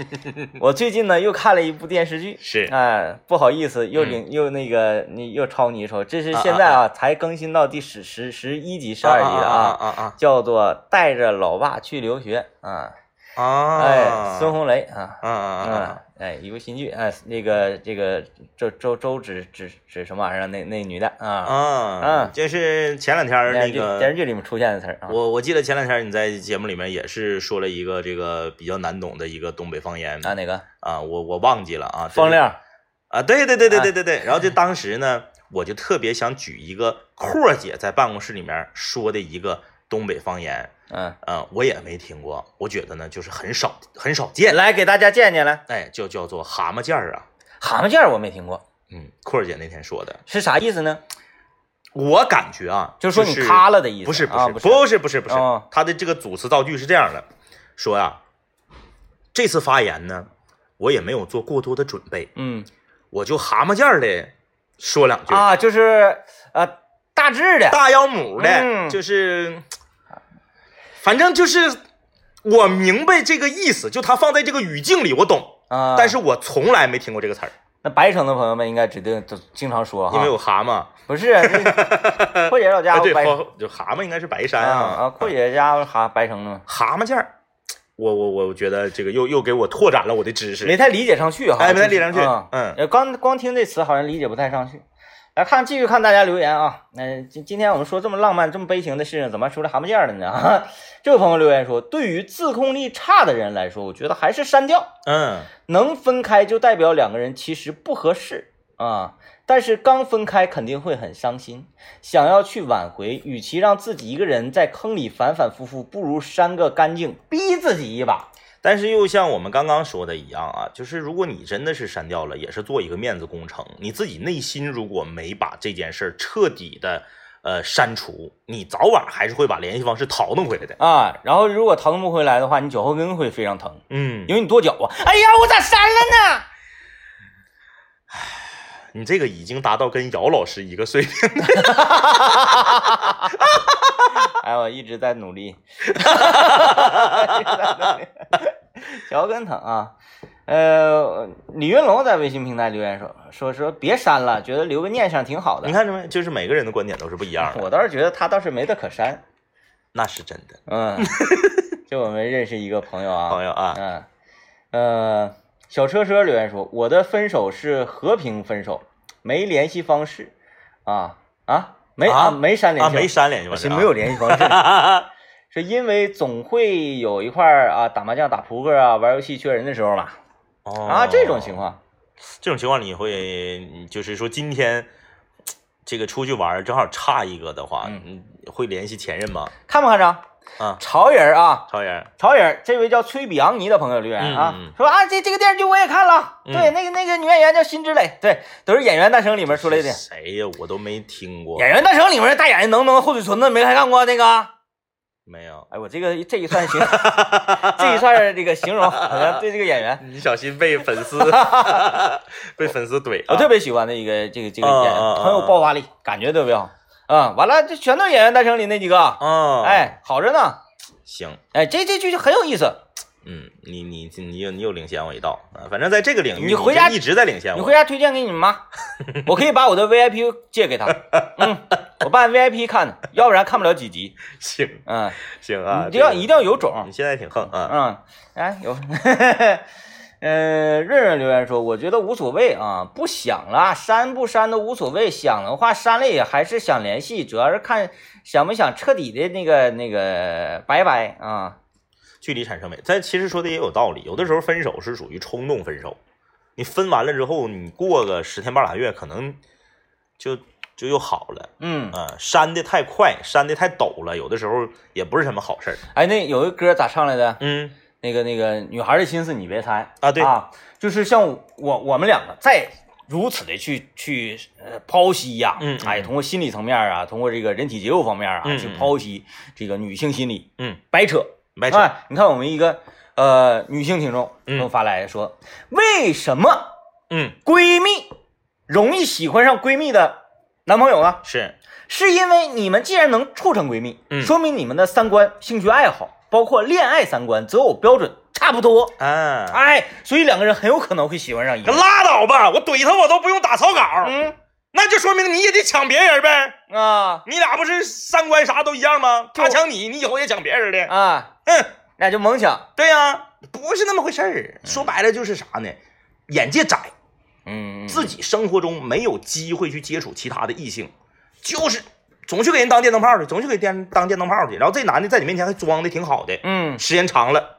[SPEAKER 1] 我最近呢又看了一部电视剧，
[SPEAKER 2] 是。
[SPEAKER 1] 哎，不好意思，又
[SPEAKER 2] 嗯。
[SPEAKER 1] 领、又那个你又抄你一手，这是现在啊才更新到第十十十一集、十二集的
[SPEAKER 2] 啊啊啊。
[SPEAKER 1] 叫做《带着老爸去留学》啊，
[SPEAKER 2] 啊啊！
[SPEAKER 1] 哎，孙红雷啊，
[SPEAKER 2] 啊啊
[SPEAKER 1] 嗯
[SPEAKER 2] 啊！，
[SPEAKER 1] 哎，一部新剧，哎，那个这个周周周指指指什么玩意儿？那那女的啊，
[SPEAKER 2] 啊，
[SPEAKER 1] 嗯。
[SPEAKER 2] 就是前两天那个
[SPEAKER 1] 电视剧里面出现的词儿啊，
[SPEAKER 2] 我我记得前两天你在节目里面也是说了一个这个比较难懂的一个东北方言。
[SPEAKER 1] 啊哪个？
[SPEAKER 2] 啊，我我忘记了啊，这是
[SPEAKER 1] 风亮。
[SPEAKER 2] 啊，对对对对对对对，然后就当时呢，我就特别想举一个阔姐在办公室里面说的一个东北方言，
[SPEAKER 1] 嗯，
[SPEAKER 2] 呃，我也没听过，我觉得呢就是很少很少见，
[SPEAKER 1] 来给大家见见来，
[SPEAKER 2] 哎，就叫做蛤蟆件儿啊，
[SPEAKER 1] 蛤蟆件儿我没听过，
[SPEAKER 2] 嗯，阔姐那天说的，
[SPEAKER 1] 是啥意思呢？
[SPEAKER 2] 我感觉啊，
[SPEAKER 1] 就是说你塌了的意思，
[SPEAKER 2] 不是不
[SPEAKER 1] 啊，
[SPEAKER 2] 是
[SPEAKER 1] 不是，
[SPEAKER 2] 不是不是他的这个组词造句是这样的，说呀，这次发言呢，我也没有做过多的准备，
[SPEAKER 1] 嗯
[SPEAKER 2] 我就蛤蟆件儿的说两句，
[SPEAKER 1] 啊，就是呃大致的，
[SPEAKER 2] 大腰母的，
[SPEAKER 1] 嗯
[SPEAKER 2] 就是，反正就是我明白这个意思，就他放在这个语境里我懂，
[SPEAKER 1] 啊，
[SPEAKER 2] 但是我从来没听过这个词儿，
[SPEAKER 1] 那白城的朋友们应该指定都经常说哈，
[SPEAKER 2] 因为有蛤蟆，
[SPEAKER 1] 不是这 阔姐老家
[SPEAKER 2] 哎对，就蛤蟆应该是白山
[SPEAKER 1] 啊。啊，阔姐家伙哈白城的嘛，
[SPEAKER 2] 蛤蟆件儿，我我我觉得这个又又给我拓展了我的知识，
[SPEAKER 1] 没太理解上去哈，
[SPEAKER 2] 哎，没太理解上去，
[SPEAKER 1] 啊。
[SPEAKER 2] 嗯。
[SPEAKER 1] 呃，光光听这词好像理解不太上去。来看，继续看大家留言啊。那、今今天我们说这么浪漫、这么悲情的事情，怎么还出来蛤蟆件儿了呢？啊，这位朋友留言说，对于自控力差的人来说，我觉得还是删掉。
[SPEAKER 2] 嗯，
[SPEAKER 1] 能分开就代表两个人其实不合适啊。但是刚分开肯定会很伤心，想要去挽回，与其让自己一个人在坑里反反复复，不如删个干净，逼自己一把。
[SPEAKER 2] 但是又像我们刚刚说的一样啊，就是如果你真的是删掉了，也是做一个面子工程。你自己内心如果没把这件事儿彻底的呃删除，你早晚还是会把联系方式淘弄回来的。
[SPEAKER 1] 啊，然后如果淘弄不回来的话，你脚后跟会非常疼，
[SPEAKER 2] 嗯，
[SPEAKER 1] 因为你跺脚啊。哎呀，我咋删了呢？
[SPEAKER 2] 你这个已经达到跟姚老师一个水平。
[SPEAKER 1] 哎，我一直在努力，脚后跟疼啊。呃，李云龙在微信平台留言说说说别删了，觉得留个念想挺好的
[SPEAKER 2] 你。看着没？就是每个人的观点都是不一样的，
[SPEAKER 1] 我倒是觉得他倒是没得可删。
[SPEAKER 2] 那是真的。
[SPEAKER 1] 嗯，就我们认识一个朋友啊，
[SPEAKER 2] 朋友啊，
[SPEAKER 1] 嗯，呃，小车车留言说，我的分手是和平分手，没联系方式啊啊，没
[SPEAKER 2] 啊
[SPEAKER 1] 没删联
[SPEAKER 2] 啊，
[SPEAKER 1] 系，
[SPEAKER 2] 没删联系
[SPEAKER 1] 没有联系方式，是因为总会有一块儿啊打麻将、打扑克啊、玩游戏缺人的时候嘛
[SPEAKER 2] 哦
[SPEAKER 1] 啊这种情，况，
[SPEAKER 2] 这种情况你会就是说今天这个出去玩正好差一个的话，会联系前任吗？
[SPEAKER 1] 看不看着？
[SPEAKER 2] 啊，
[SPEAKER 1] 潮人啊，
[SPEAKER 2] 潮人，
[SPEAKER 1] 潮人，这位叫崔比昂尼的朋友留言啊，
[SPEAKER 2] 嗯嗯嗯
[SPEAKER 1] 说啊这这个电视剧我也看了，
[SPEAKER 2] 嗯
[SPEAKER 1] 对，那个那个女演员叫辛芷蕾，对，都是《演员诞生》里面出来的，《
[SPEAKER 2] 谁呀？我都没听过，
[SPEAKER 1] 演员诞生》里面大眼睛、浓浓的厚嘴唇子，没看过那个？
[SPEAKER 2] 没有。
[SPEAKER 1] 哎，我这个这一算形，这一算这个形容，好像对这个演员，
[SPEAKER 2] 你小心被粉丝 被粉丝怼
[SPEAKER 1] 我
[SPEAKER 2] 啊！
[SPEAKER 1] 特别喜欢的一个这个这个
[SPEAKER 2] 啊
[SPEAKER 1] 演员，很有爆发力，感觉特别好。啊、完了，这全都是《演员诞生》里那几个，
[SPEAKER 2] 啊，，
[SPEAKER 1] 哎，好着呢。
[SPEAKER 2] 行，
[SPEAKER 1] 哎，这这剧就很有意思。
[SPEAKER 2] 嗯，你你你又你又领先我一道啊！反正在这个领域，
[SPEAKER 1] 你回家
[SPEAKER 2] 就一直在领先我。
[SPEAKER 1] 你回家推荐给你妈，我可以把我的 VIP 借给她。嗯，我办 VIP 看的，要不然看不了几集。
[SPEAKER 2] 行
[SPEAKER 1] 嗯，
[SPEAKER 2] 行啊，
[SPEAKER 1] 你一定要一定要有种。
[SPEAKER 2] 你现在挺横啊，
[SPEAKER 1] 嗯，哎，有，呃，润润留言说，我觉得无所谓啊，不想了，删不删都无所谓，想的话删了也还是想联系，主要是看想不想彻底的那个那个拜拜啊。
[SPEAKER 2] 距离产生美。但其实说的也有道理，有的时候分手是属于冲动分手，你分完了之后，你过个十天半拉月，可能就就又好了。
[SPEAKER 1] 嗯，
[SPEAKER 2] 啊、删的太快，删的太陡了，有的时候也不是什么好事儿。
[SPEAKER 1] 哎，那有一歌咋唱来的？
[SPEAKER 2] 嗯
[SPEAKER 1] 那个那个女孩的心思你别猜
[SPEAKER 2] 啊，对，
[SPEAKER 1] 啊，就是像我我们两个再如此的去去呃剖析呀、
[SPEAKER 2] 嗯嗯。
[SPEAKER 1] 哎，通过心理层面啊，通过这个人体结构方面啊，去剖析这个女性心理，
[SPEAKER 2] 嗯，
[SPEAKER 1] 白扯。
[SPEAKER 2] 白扯，
[SPEAKER 1] 哎，你看我们一个呃女性听众
[SPEAKER 2] 嗯
[SPEAKER 1] 给我发来说，为什么
[SPEAKER 2] 嗯，
[SPEAKER 1] 闺蜜容易喜欢上闺蜜的男朋友呢？
[SPEAKER 2] 是，
[SPEAKER 1] 是因为你们既然能处成闺蜜，
[SPEAKER 2] 嗯。
[SPEAKER 1] 说明你们的三观、兴趣爱好，包括恋爱三观、择偶标准差不多。
[SPEAKER 2] 啊，
[SPEAKER 1] 哎，所以两个人很有可能会喜欢上一个。
[SPEAKER 2] 拉倒吧，我怼他我都不用打草稿，
[SPEAKER 1] 嗯
[SPEAKER 2] 那就说明你也得抢别人呗。
[SPEAKER 1] 啊
[SPEAKER 2] 你俩不是三观啥都一样吗？他抢你，你以后也抢别人的。
[SPEAKER 1] 啊，
[SPEAKER 2] 嗯，
[SPEAKER 1] 那就猛抢。
[SPEAKER 2] 对呀、不是那么回事儿。说白了就是啥呢？眼界窄，
[SPEAKER 1] 嗯，
[SPEAKER 2] 自己生活中没有机会去接触其他的异性，就是总去给人当电灯泡去，总去给电当电灯泡去。然后这男的在你面前还装的挺好的，
[SPEAKER 1] 嗯
[SPEAKER 2] 时间长了，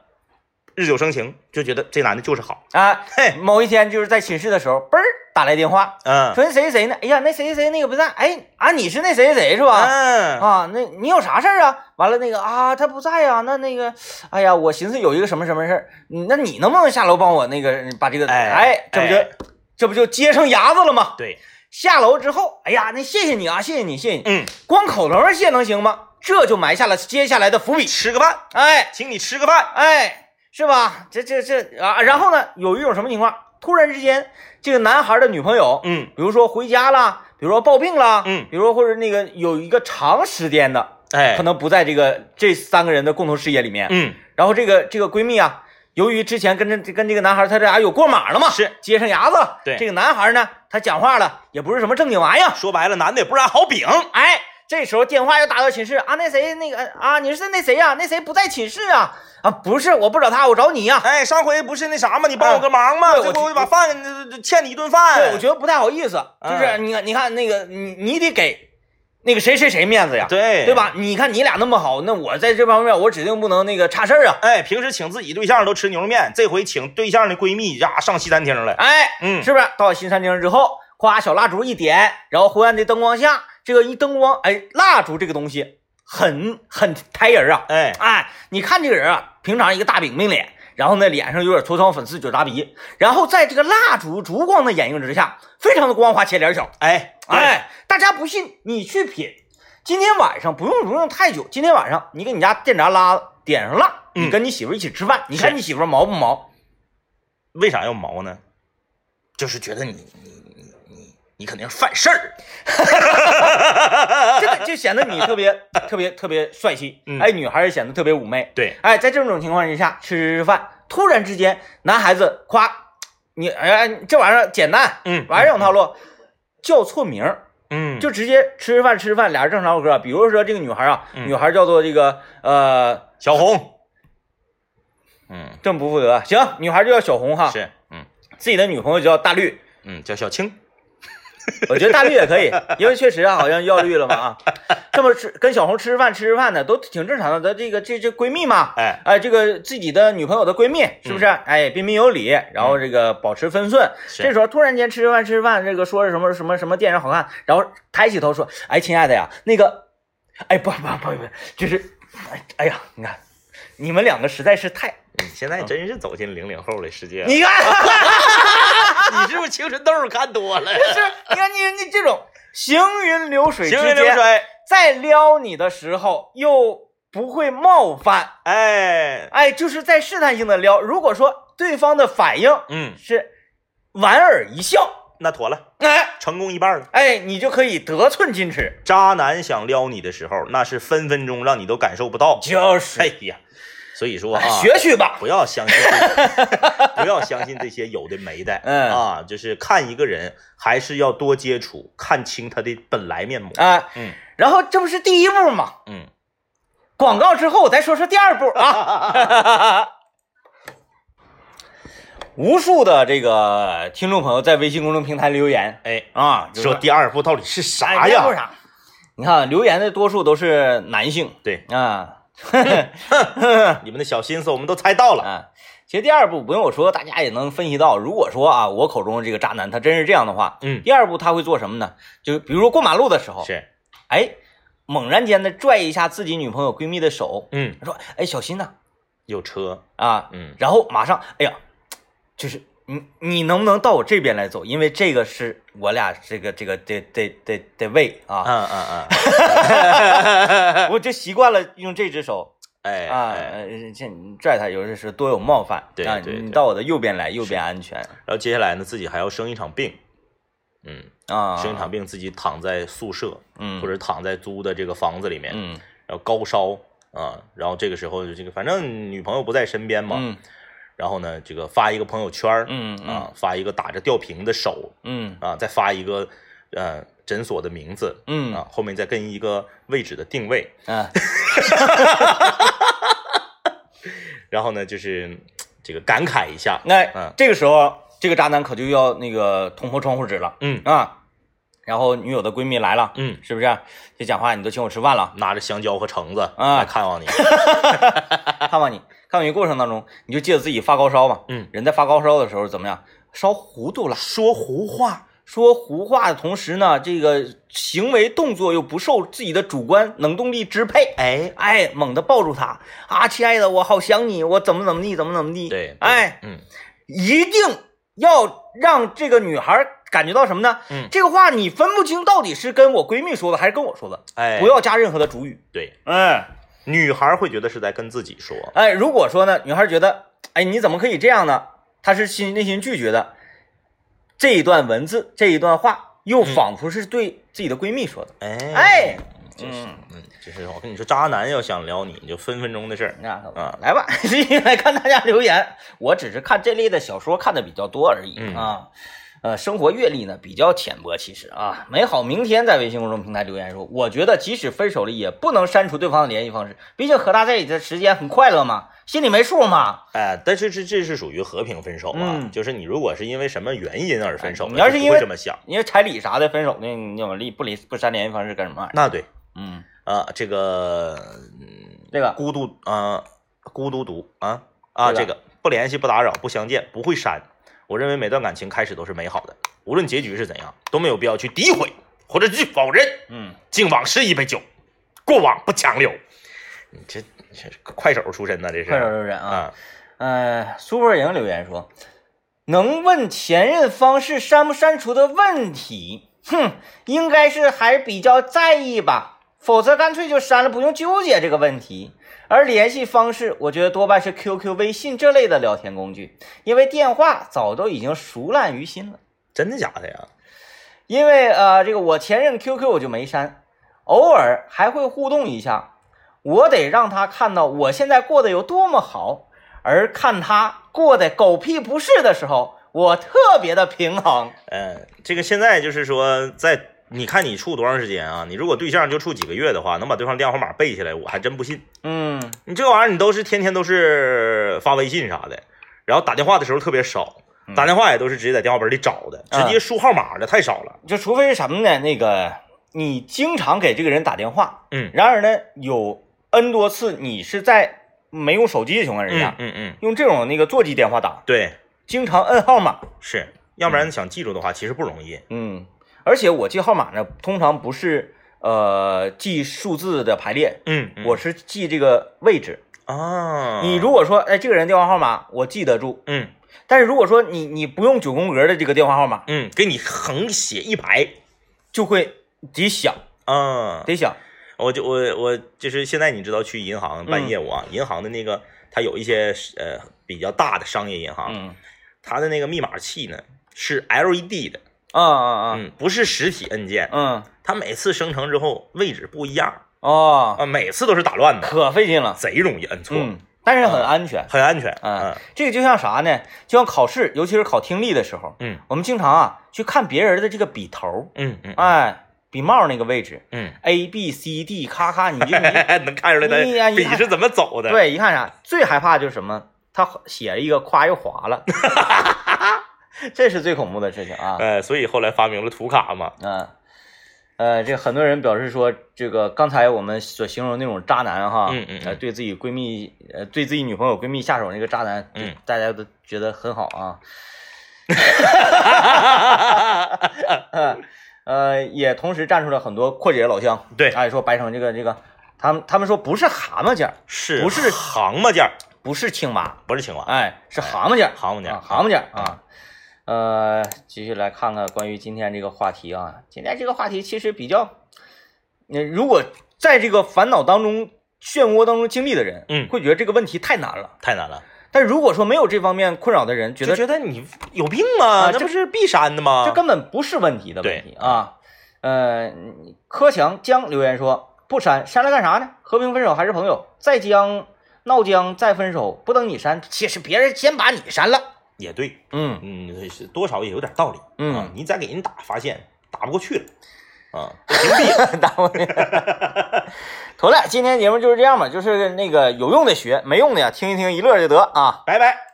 [SPEAKER 2] 日久生情，就觉得这男的就是好。
[SPEAKER 1] 啊，
[SPEAKER 2] 嘿，
[SPEAKER 1] 某一天就是在寝室的时候，嘣儿打来电话，
[SPEAKER 2] 嗯
[SPEAKER 1] 说那谁谁谁呢？哎呀，那谁谁谁那个不在，哎啊，你是那谁谁谁是吧？
[SPEAKER 2] 嗯
[SPEAKER 1] 啊，那你有啥事儿啊？完了那个啊，他不在呀、那那个，哎呀，我寻思有一个什么什么事儿，嗯那你能不能下楼帮我那个把这个，
[SPEAKER 2] 哎
[SPEAKER 1] 哎，这不就、
[SPEAKER 2] 哎
[SPEAKER 1] 这不就接上牙子了吗？
[SPEAKER 2] 对，
[SPEAKER 1] 下楼之后，哎呀，那谢谢你啊，谢谢你，谢谢你，
[SPEAKER 2] 嗯，
[SPEAKER 1] 光口头上谢能行吗？这就埋下了接下来的伏笔。
[SPEAKER 2] 吃个饭，
[SPEAKER 1] 哎
[SPEAKER 2] 请你吃个饭。
[SPEAKER 1] 哎，是吧？这这这啊，然后呢，有一种什么情况？突然之间，这个男孩的女朋友，
[SPEAKER 2] 嗯
[SPEAKER 1] 比如说回家了，比如说抱病了，
[SPEAKER 2] 嗯
[SPEAKER 1] 比如说或者那个有一个长时间的，
[SPEAKER 2] 哎
[SPEAKER 1] 可，能不在这个这三个人的共同视野里面。
[SPEAKER 2] 嗯
[SPEAKER 1] 然后这个这个闺蜜啊，由于之前跟这跟这个男孩他这俩有过马了嘛，
[SPEAKER 2] 是
[SPEAKER 1] 接上牙子了。
[SPEAKER 2] 对
[SPEAKER 1] 这个男孩呢，他讲话了也不是什么正经玩意儿。
[SPEAKER 2] 说白了，男的也不是啥好饼。
[SPEAKER 1] 哎，这时候电话又打到寝室啊，那谁那个啊，你是那谁呀、那谁不在寝室啊？啊，不是，我不找他，我找你呀、
[SPEAKER 2] 哎，上回不是那啥吗？你帮我个忙吗？
[SPEAKER 1] 对我
[SPEAKER 2] 这回我就把饭呃欠你一顿饭。
[SPEAKER 1] 对，我觉得不太好意思，就是
[SPEAKER 2] 哎
[SPEAKER 1] 你看，你看那个你你得给那个谁谁谁面子呀，
[SPEAKER 2] 对
[SPEAKER 1] 对？吧？你看你俩那么好，那我在这方面我指定不能那个差事儿啊。
[SPEAKER 2] 哎，平时请自己对象都吃牛肉面，这回请对象的闺蜜呀上西餐厅了。
[SPEAKER 1] 哎，
[SPEAKER 2] 嗯，
[SPEAKER 1] 是不是？到西餐厅之后，夸小蜡烛一点，然后昏暗的灯光下，这个一灯光，哎，蜡烛这个东西很很抬人啊。
[SPEAKER 2] 哎，
[SPEAKER 1] 哎，你看这个人啊，平常一个大饼饼脸，然后呢脸上有点痤疮粉刺酒扎鼻，然后在这个蜡烛烛光的掩映之下，非常的光滑且脸小。
[SPEAKER 2] 哎，哎，
[SPEAKER 1] 哎，大家不信你去品，今天晚上不用不用太久，今天晚上你给你家电闸拉点上蜡，
[SPEAKER 2] 嗯
[SPEAKER 1] 你跟你媳妇一起吃饭，你看你媳妇毛不毛？
[SPEAKER 2] 为啥要毛呢？就是觉得你你你你你肯定是犯事儿。
[SPEAKER 1] 这个就显得你特别特别特别帅气，
[SPEAKER 2] 嗯
[SPEAKER 1] 哎，女孩也显得特别妩媚，
[SPEAKER 2] 对，
[SPEAKER 1] 哎，在这种情况之下吃饭，突然之间男孩子夸你，哎，这玩意儿简单，
[SPEAKER 2] 嗯
[SPEAKER 1] 玩儿这种套路，叫错名儿，
[SPEAKER 2] 嗯，
[SPEAKER 1] 就直接吃吃饭吃吃饭，俩人正常唠嗑，比如说这个女孩啊，
[SPEAKER 2] 嗯
[SPEAKER 1] 女孩叫做这个呃
[SPEAKER 2] 小红。嗯，
[SPEAKER 1] 这么不负责，行，女孩就叫小红哈，
[SPEAKER 2] 是，嗯
[SPEAKER 1] 自己的女朋友就叫大绿，
[SPEAKER 2] 嗯，叫小青。
[SPEAKER 1] 我觉得大绿也可以，因为确实好像要绿了嘛啊。这么吃跟小红吃吃饭吃吃饭的都挺正常的，咱这个这这闺蜜嘛，
[SPEAKER 2] 哎，
[SPEAKER 1] 哎，这个自己的女朋友的闺蜜是不是？哎，彬彬有礼，然后这个保持分寸。
[SPEAKER 2] 是
[SPEAKER 1] 这时候突然间吃吃饭吃吃饭，这个说是什么什么什么电影好看，然后抬起头说：“哎，亲爱的呀，那个，哎，不不不不，就是，哎哎呀，你看，你们两个实在是太，
[SPEAKER 2] 你现在真是走进零零后的世界了。
[SPEAKER 1] 你看。”
[SPEAKER 2] 你是不是青春痘看多了？
[SPEAKER 1] 是，你看你你这种行云流水之
[SPEAKER 2] 行云流，水，
[SPEAKER 1] 在撩你的时候又不会冒犯，
[SPEAKER 2] 哎，
[SPEAKER 1] 哎，就是在试探性的撩。如果说对方的反应
[SPEAKER 2] 嗯，
[SPEAKER 1] 是莞尔一笑，
[SPEAKER 2] 那妥了，
[SPEAKER 1] 哎
[SPEAKER 2] 成功一半了。
[SPEAKER 1] 哎，你就可以得寸进尺。
[SPEAKER 2] 渣男想撩你的时候，那是分分钟让你都感受不到。
[SPEAKER 1] 就是，
[SPEAKER 2] 哎呀，所以说啊，
[SPEAKER 1] 学去吧。
[SPEAKER 2] 不要相信，不要相信这些有的没的。
[SPEAKER 1] 嗯
[SPEAKER 2] 啊，就是看一个人还是要多接触，看清他的本来面目。
[SPEAKER 1] 啊，
[SPEAKER 2] 嗯
[SPEAKER 1] 然后这不是第一步吗？
[SPEAKER 2] 嗯，
[SPEAKER 1] 广告之后，再说说第二步啊。无数的这个听众朋友在微信公众平台留言
[SPEAKER 2] 哎，
[SPEAKER 1] 啊，就
[SPEAKER 2] 说第二步到底是
[SPEAKER 1] 哎
[SPEAKER 2] 啥呀？
[SPEAKER 1] 你看留言的多数都是男性
[SPEAKER 2] 对，
[SPEAKER 1] 啊
[SPEAKER 2] 你们的小心思我们都猜到了。
[SPEAKER 1] 啊。其实第二步不用我说，大家也能分析到。如果说啊，我口中的这个渣男他真是这样的话，
[SPEAKER 2] 嗯，
[SPEAKER 1] 第二步他会做什么呢？就比如说过马路的时候，
[SPEAKER 2] 是，
[SPEAKER 1] 哎，猛然间的拽一下自己女朋友闺蜜的手，
[SPEAKER 2] 嗯，
[SPEAKER 1] 说：“哎，小心呐
[SPEAKER 2] 有车，
[SPEAKER 1] 啊！”
[SPEAKER 2] 嗯，
[SPEAKER 1] 然后马上，哎呀，就是你你能不能到我这边来走？因为这个是我俩这个这个得得得得喂啊，
[SPEAKER 2] 嗯嗯嗯，
[SPEAKER 1] 我就习惯了用这只手。
[SPEAKER 2] 哎
[SPEAKER 1] 啊，这你拽他有的是多有冒犯，啊，
[SPEAKER 2] 对对对
[SPEAKER 1] 你到我的右边来，右边安全。
[SPEAKER 2] 然后接下来呢，自己还要生一场病，嗯，
[SPEAKER 1] 啊，
[SPEAKER 2] 生一场病，自己躺在宿舍，
[SPEAKER 1] 嗯，
[SPEAKER 2] 或者躺在租的这个房子里面，
[SPEAKER 1] 嗯。
[SPEAKER 2] 然后高烧啊，然后这个时候就这个，反正女朋友不在身边嘛，
[SPEAKER 1] 嗯
[SPEAKER 2] 然后呢，这个发一个朋友圈儿
[SPEAKER 1] 嗯嗯
[SPEAKER 2] 啊，发一个打着吊瓶的手
[SPEAKER 1] 嗯
[SPEAKER 2] 啊，再发一个呃诊所的名字
[SPEAKER 1] 嗯。
[SPEAKER 2] 啊，后面再跟一个位置的定位，
[SPEAKER 1] 啊，
[SPEAKER 2] 然后呢，就是这个感慨一下，
[SPEAKER 1] 那
[SPEAKER 2] 嗯。
[SPEAKER 1] 这个时候这个渣男可就要那个捅破窗户纸了
[SPEAKER 2] 嗯。
[SPEAKER 1] 啊，然后女友的闺蜜来了，
[SPEAKER 2] 嗯，
[SPEAKER 1] 是不是？就讲话，你都请我吃饭了，
[SPEAKER 2] 拿着香蕉和橙子
[SPEAKER 1] 啊
[SPEAKER 2] 来看望你，
[SPEAKER 1] 看望你，看望你过程当中，你就借着自己发高烧嘛，
[SPEAKER 2] 嗯，
[SPEAKER 1] 人在发高烧的时候怎么样？烧糊涂了，
[SPEAKER 2] 说胡话，
[SPEAKER 1] 说胡话的同时呢，这个行为动作又不受自己的主观能动力支配，
[SPEAKER 2] 哎，
[SPEAKER 1] 哎，猛地抱住他啊，亲爱的，我好想你，我怎么怎么地，怎么怎么地，
[SPEAKER 2] 对，对
[SPEAKER 1] 哎，
[SPEAKER 2] 嗯
[SPEAKER 1] 一定要让这个女孩感觉到什么呢？
[SPEAKER 2] 嗯
[SPEAKER 1] 这个话你分不清到底是跟我闺蜜说的还是跟我说的，
[SPEAKER 2] 哎，
[SPEAKER 1] 不要加任何的主语。
[SPEAKER 2] 对，
[SPEAKER 1] 嗯，
[SPEAKER 2] 女孩会觉得是在跟自己说，
[SPEAKER 1] 哎，如果说呢，女孩觉得，哎，你怎么可以这样呢？她是心内心拒绝的。这一段文字，这一段话，又仿佛是对自己的闺蜜说的。
[SPEAKER 2] 哎
[SPEAKER 1] 哎，
[SPEAKER 2] 就是
[SPEAKER 1] 嗯，
[SPEAKER 2] 嗯，就是我跟你说，渣男要想撩你，你就分分钟的事儿。
[SPEAKER 1] 那
[SPEAKER 2] 啊
[SPEAKER 1] 来吧，继续来看大家留言。我只是看这类的小说看的比较多而已
[SPEAKER 2] 嗯
[SPEAKER 1] 啊。呃，生活阅历呢比较浅薄，其实啊，美好明天在微信公众平台留言说，我觉得即使分手了，也不能删除对方的联系方式，毕竟和他在一起的时间很快乐嘛，心里没数嘛。
[SPEAKER 2] 哎，但是这这是属于和平分手啊，
[SPEAKER 1] 嗯
[SPEAKER 2] 就是你如果是因为什么原因而分手
[SPEAKER 1] 你要是因为
[SPEAKER 2] 会这么想，
[SPEAKER 1] 因为彩礼啥的分手呢，你怎么离不离不删联系方式干什么玩意儿？
[SPEAKER 2] 那对
[SPEAKER 1] 嗯，
[SPEAKER 2] 啊，这个
[SPEAKER 1] 这个
[SPEAKER 2] 孤独啊，孤独独啊啊，这个不联系不打扰不相见不会删。我认为每段感情开始都是美好的，无论结局是怎样，都没有必要去诋毁或者去否认。
[SPEAKER 1] 嗯，
[SPEAKER 2] 敬往事一杯酒，过往不强留。你这快手出身的，这是
[SPEAKER 1] 快手出身啊。
[SPEAKER 2] 啊，
[SPEAKER 1] 呃，苏泊莹留言说，能问前任方式删不删除的问题，哼，应该是还比较在意吧，否则干脆就删了，不用纠结这个问题。而联系方式，我觉得多半是 QQ、微信这类的聊天工具，因为电话早都已经熟烂于心了。
[SPEAKER 2] 真的假的呀？
[SPEAKER 1] 因为呃，这个我前任 QQ 我就没删，偶尔还会互动一下。我得让他看到我现在过得有多么好，而看他过得狗屁不是的时候，我特别的平衡。
[SPEAKER 2] 嗯，这个现在就是说，在你看你处多长时间啊？你如果对象就处几个月的话，能把对方电话号码背下来，我还真不信。
[SPEAKER 1] 嗯
[SPEAKER 2] 你这玩意儿，你都是天天都是发微信啥的，然后打电话的时候特别少，打电话也都是直接在电话本里找的，直接输号码的太少了。
[SPEAKER 1] 就除非是什么呢？那个你经常给这个人打电话，
[SPEAKER 2] 嗯
[SPEAKER 1] 然而呢，有 N 多次你是在没用手机的情况之下，
[SPEAKER 2] 嗯嗯，
[SPEAKER 1] 用这种那个座机电话打，
[SPEAKER 2] 对，
[SPEAKER 1] 经常摁号码，
[SPEAKER 2] 是要不然想记住的话，其实不容易。
[SPEAKER 1] 嗯，而且我记号码呢，通常不是呃记数字的排列，
[SPEAKER 2] 嗯，嗯。
[SPEAKER 1] 我是记这个位置。
[SPEAKER 2] 啊，
[SPEAKER 1] 你如果说，哎，这个人电话号码我记得住，
[SPEAKER 2] 嗯。
[SPEAKER 1] 但是如果说你你不用九宫格的这个电话号码，
[SPEAKER 2] 嗯给你横写一排。
[SPEAKER 1] 就会得想
[SPEAKER 2] 啊，
[SPEAKER 1] 得想，
[SPEAKER 2] 我就我我就是现在你知道去银行办业务啊，银行的那个它有一些呃比较大的商业银行，
[SPEAKER 1] 嗯。
[SPEAKER 2] 它的那个密码器呢是 LED 的，
[SPEAKER 1] 啊啊啊，
[SPEAKER 2] 嗯，不是实体按键，
[SPEAKER 1] 嗯
[SPEAKER 2] 它每次生成之后位置不一样
[SPEAKER 1] 哦，
[SPEAKER 2] 啊，每次都是打乱的，
[SPEAKER 1] 可费劲了，
[SPEAKER 2] 贼容易摁错，
[SPEAKER 1] 嗯，但是很安全。
[SPEAKER 2] 很安全，
[SPEAKER 1] 嗯，这个就像啥呢？就像考试，尤其是考听力的时候，
[SPEAKER 2] 嗯
[SPEAKER 1] 我们经常啊去看别人的这个笔头，
[SPEAKER 2] 嗯嗯
[SPEAKER 1] 哎，笔帽那个位置
[SPEAKER 2] 嗯
[SPEAKER 1] ，A B C D，咔咔，你就
[SPEAKER 2] 能看出来他
[SPEAKER 1] 你
[SPEAKER 2] 是怎么走的，，
[SPEAKER 1] 对一看啥，最害怕就是什么？他写了一个夸又划了，这是最恐怖的事情啊。
[SPEAKER 2] 哎，所以后来发明了图卡嘛，
[SPEAKER 1] 嗯，呃，这很多人表示说，这个刚才我们所形容那种渣男哈，
[SPEAKER 2] 嗯嗯嗯。
[SPEAKER 1] 呃，对自己闺蜜，呃，对自己女朋友闺蜜下手那个渣男，
[SPEAKER 2] 嗯。
[SPEAKER 1] 大家都觉得很好啊。嗯，呃，也同时站出了很多阔姐老乡，
[SPEAKER 2] 对。
[SPEAKER 1] 哎，说白城这个这个，他们他们说不是蛤蟆尖，
[SPEAKER 2] 是
[SPEAKER 1] 不是
[SPEAKER 2] 蛤蟆件儿，
[SPEAKER 1] 不是青蛙，
[SPEAKER 2] 不是青蛙，
[SPEAKER 1] 哎，是蛤蟆尖，
[SPEAKER 2] 蛤蟆件儿
[SPEAKER 1] 啊，蛤蟆件啊。呃，继续来看看关于今天这个话题啊，今天这个话题其实比较，那，如果在这个烦恼当中、漩涡当中经历的人，
[SPEAKER 2] 嗯
[SPEAKER 1] 会觉得这个问题太难了。
[SPEAKER 2] 太难了，
[SPEAKER 1] 但如果说没有这方面困扰的人，觉得
[SPEAKER 2] 觉得你有病吗？
[SPEAKER 1] 这
[SPEAKER 2] 不是必删的吗？
[SPEAKER 1] 这根本不是问题的问题啊。呃，柯强江留言说不删，删了干啥呢？和平分手还是朋友？再僵闹僵再分手，不等你删，其实别人先把你删了。
[SPEAKER 2] 也对，
[SPEAKER 1] 嗯，
[SPEAKER 2] 嗯，是多少也有点道理，
[SPEAKER 1] 嗯
[SPEAKER 2] 啊，你再给人打，发现打不过去了，啊，
[SPEAKER 1] 打我脸。妥了，今天节目就是这样吧，就是那个有用的学，没用的呀听一听一乐就得啊。
[SPEAKER 2] 拜拜。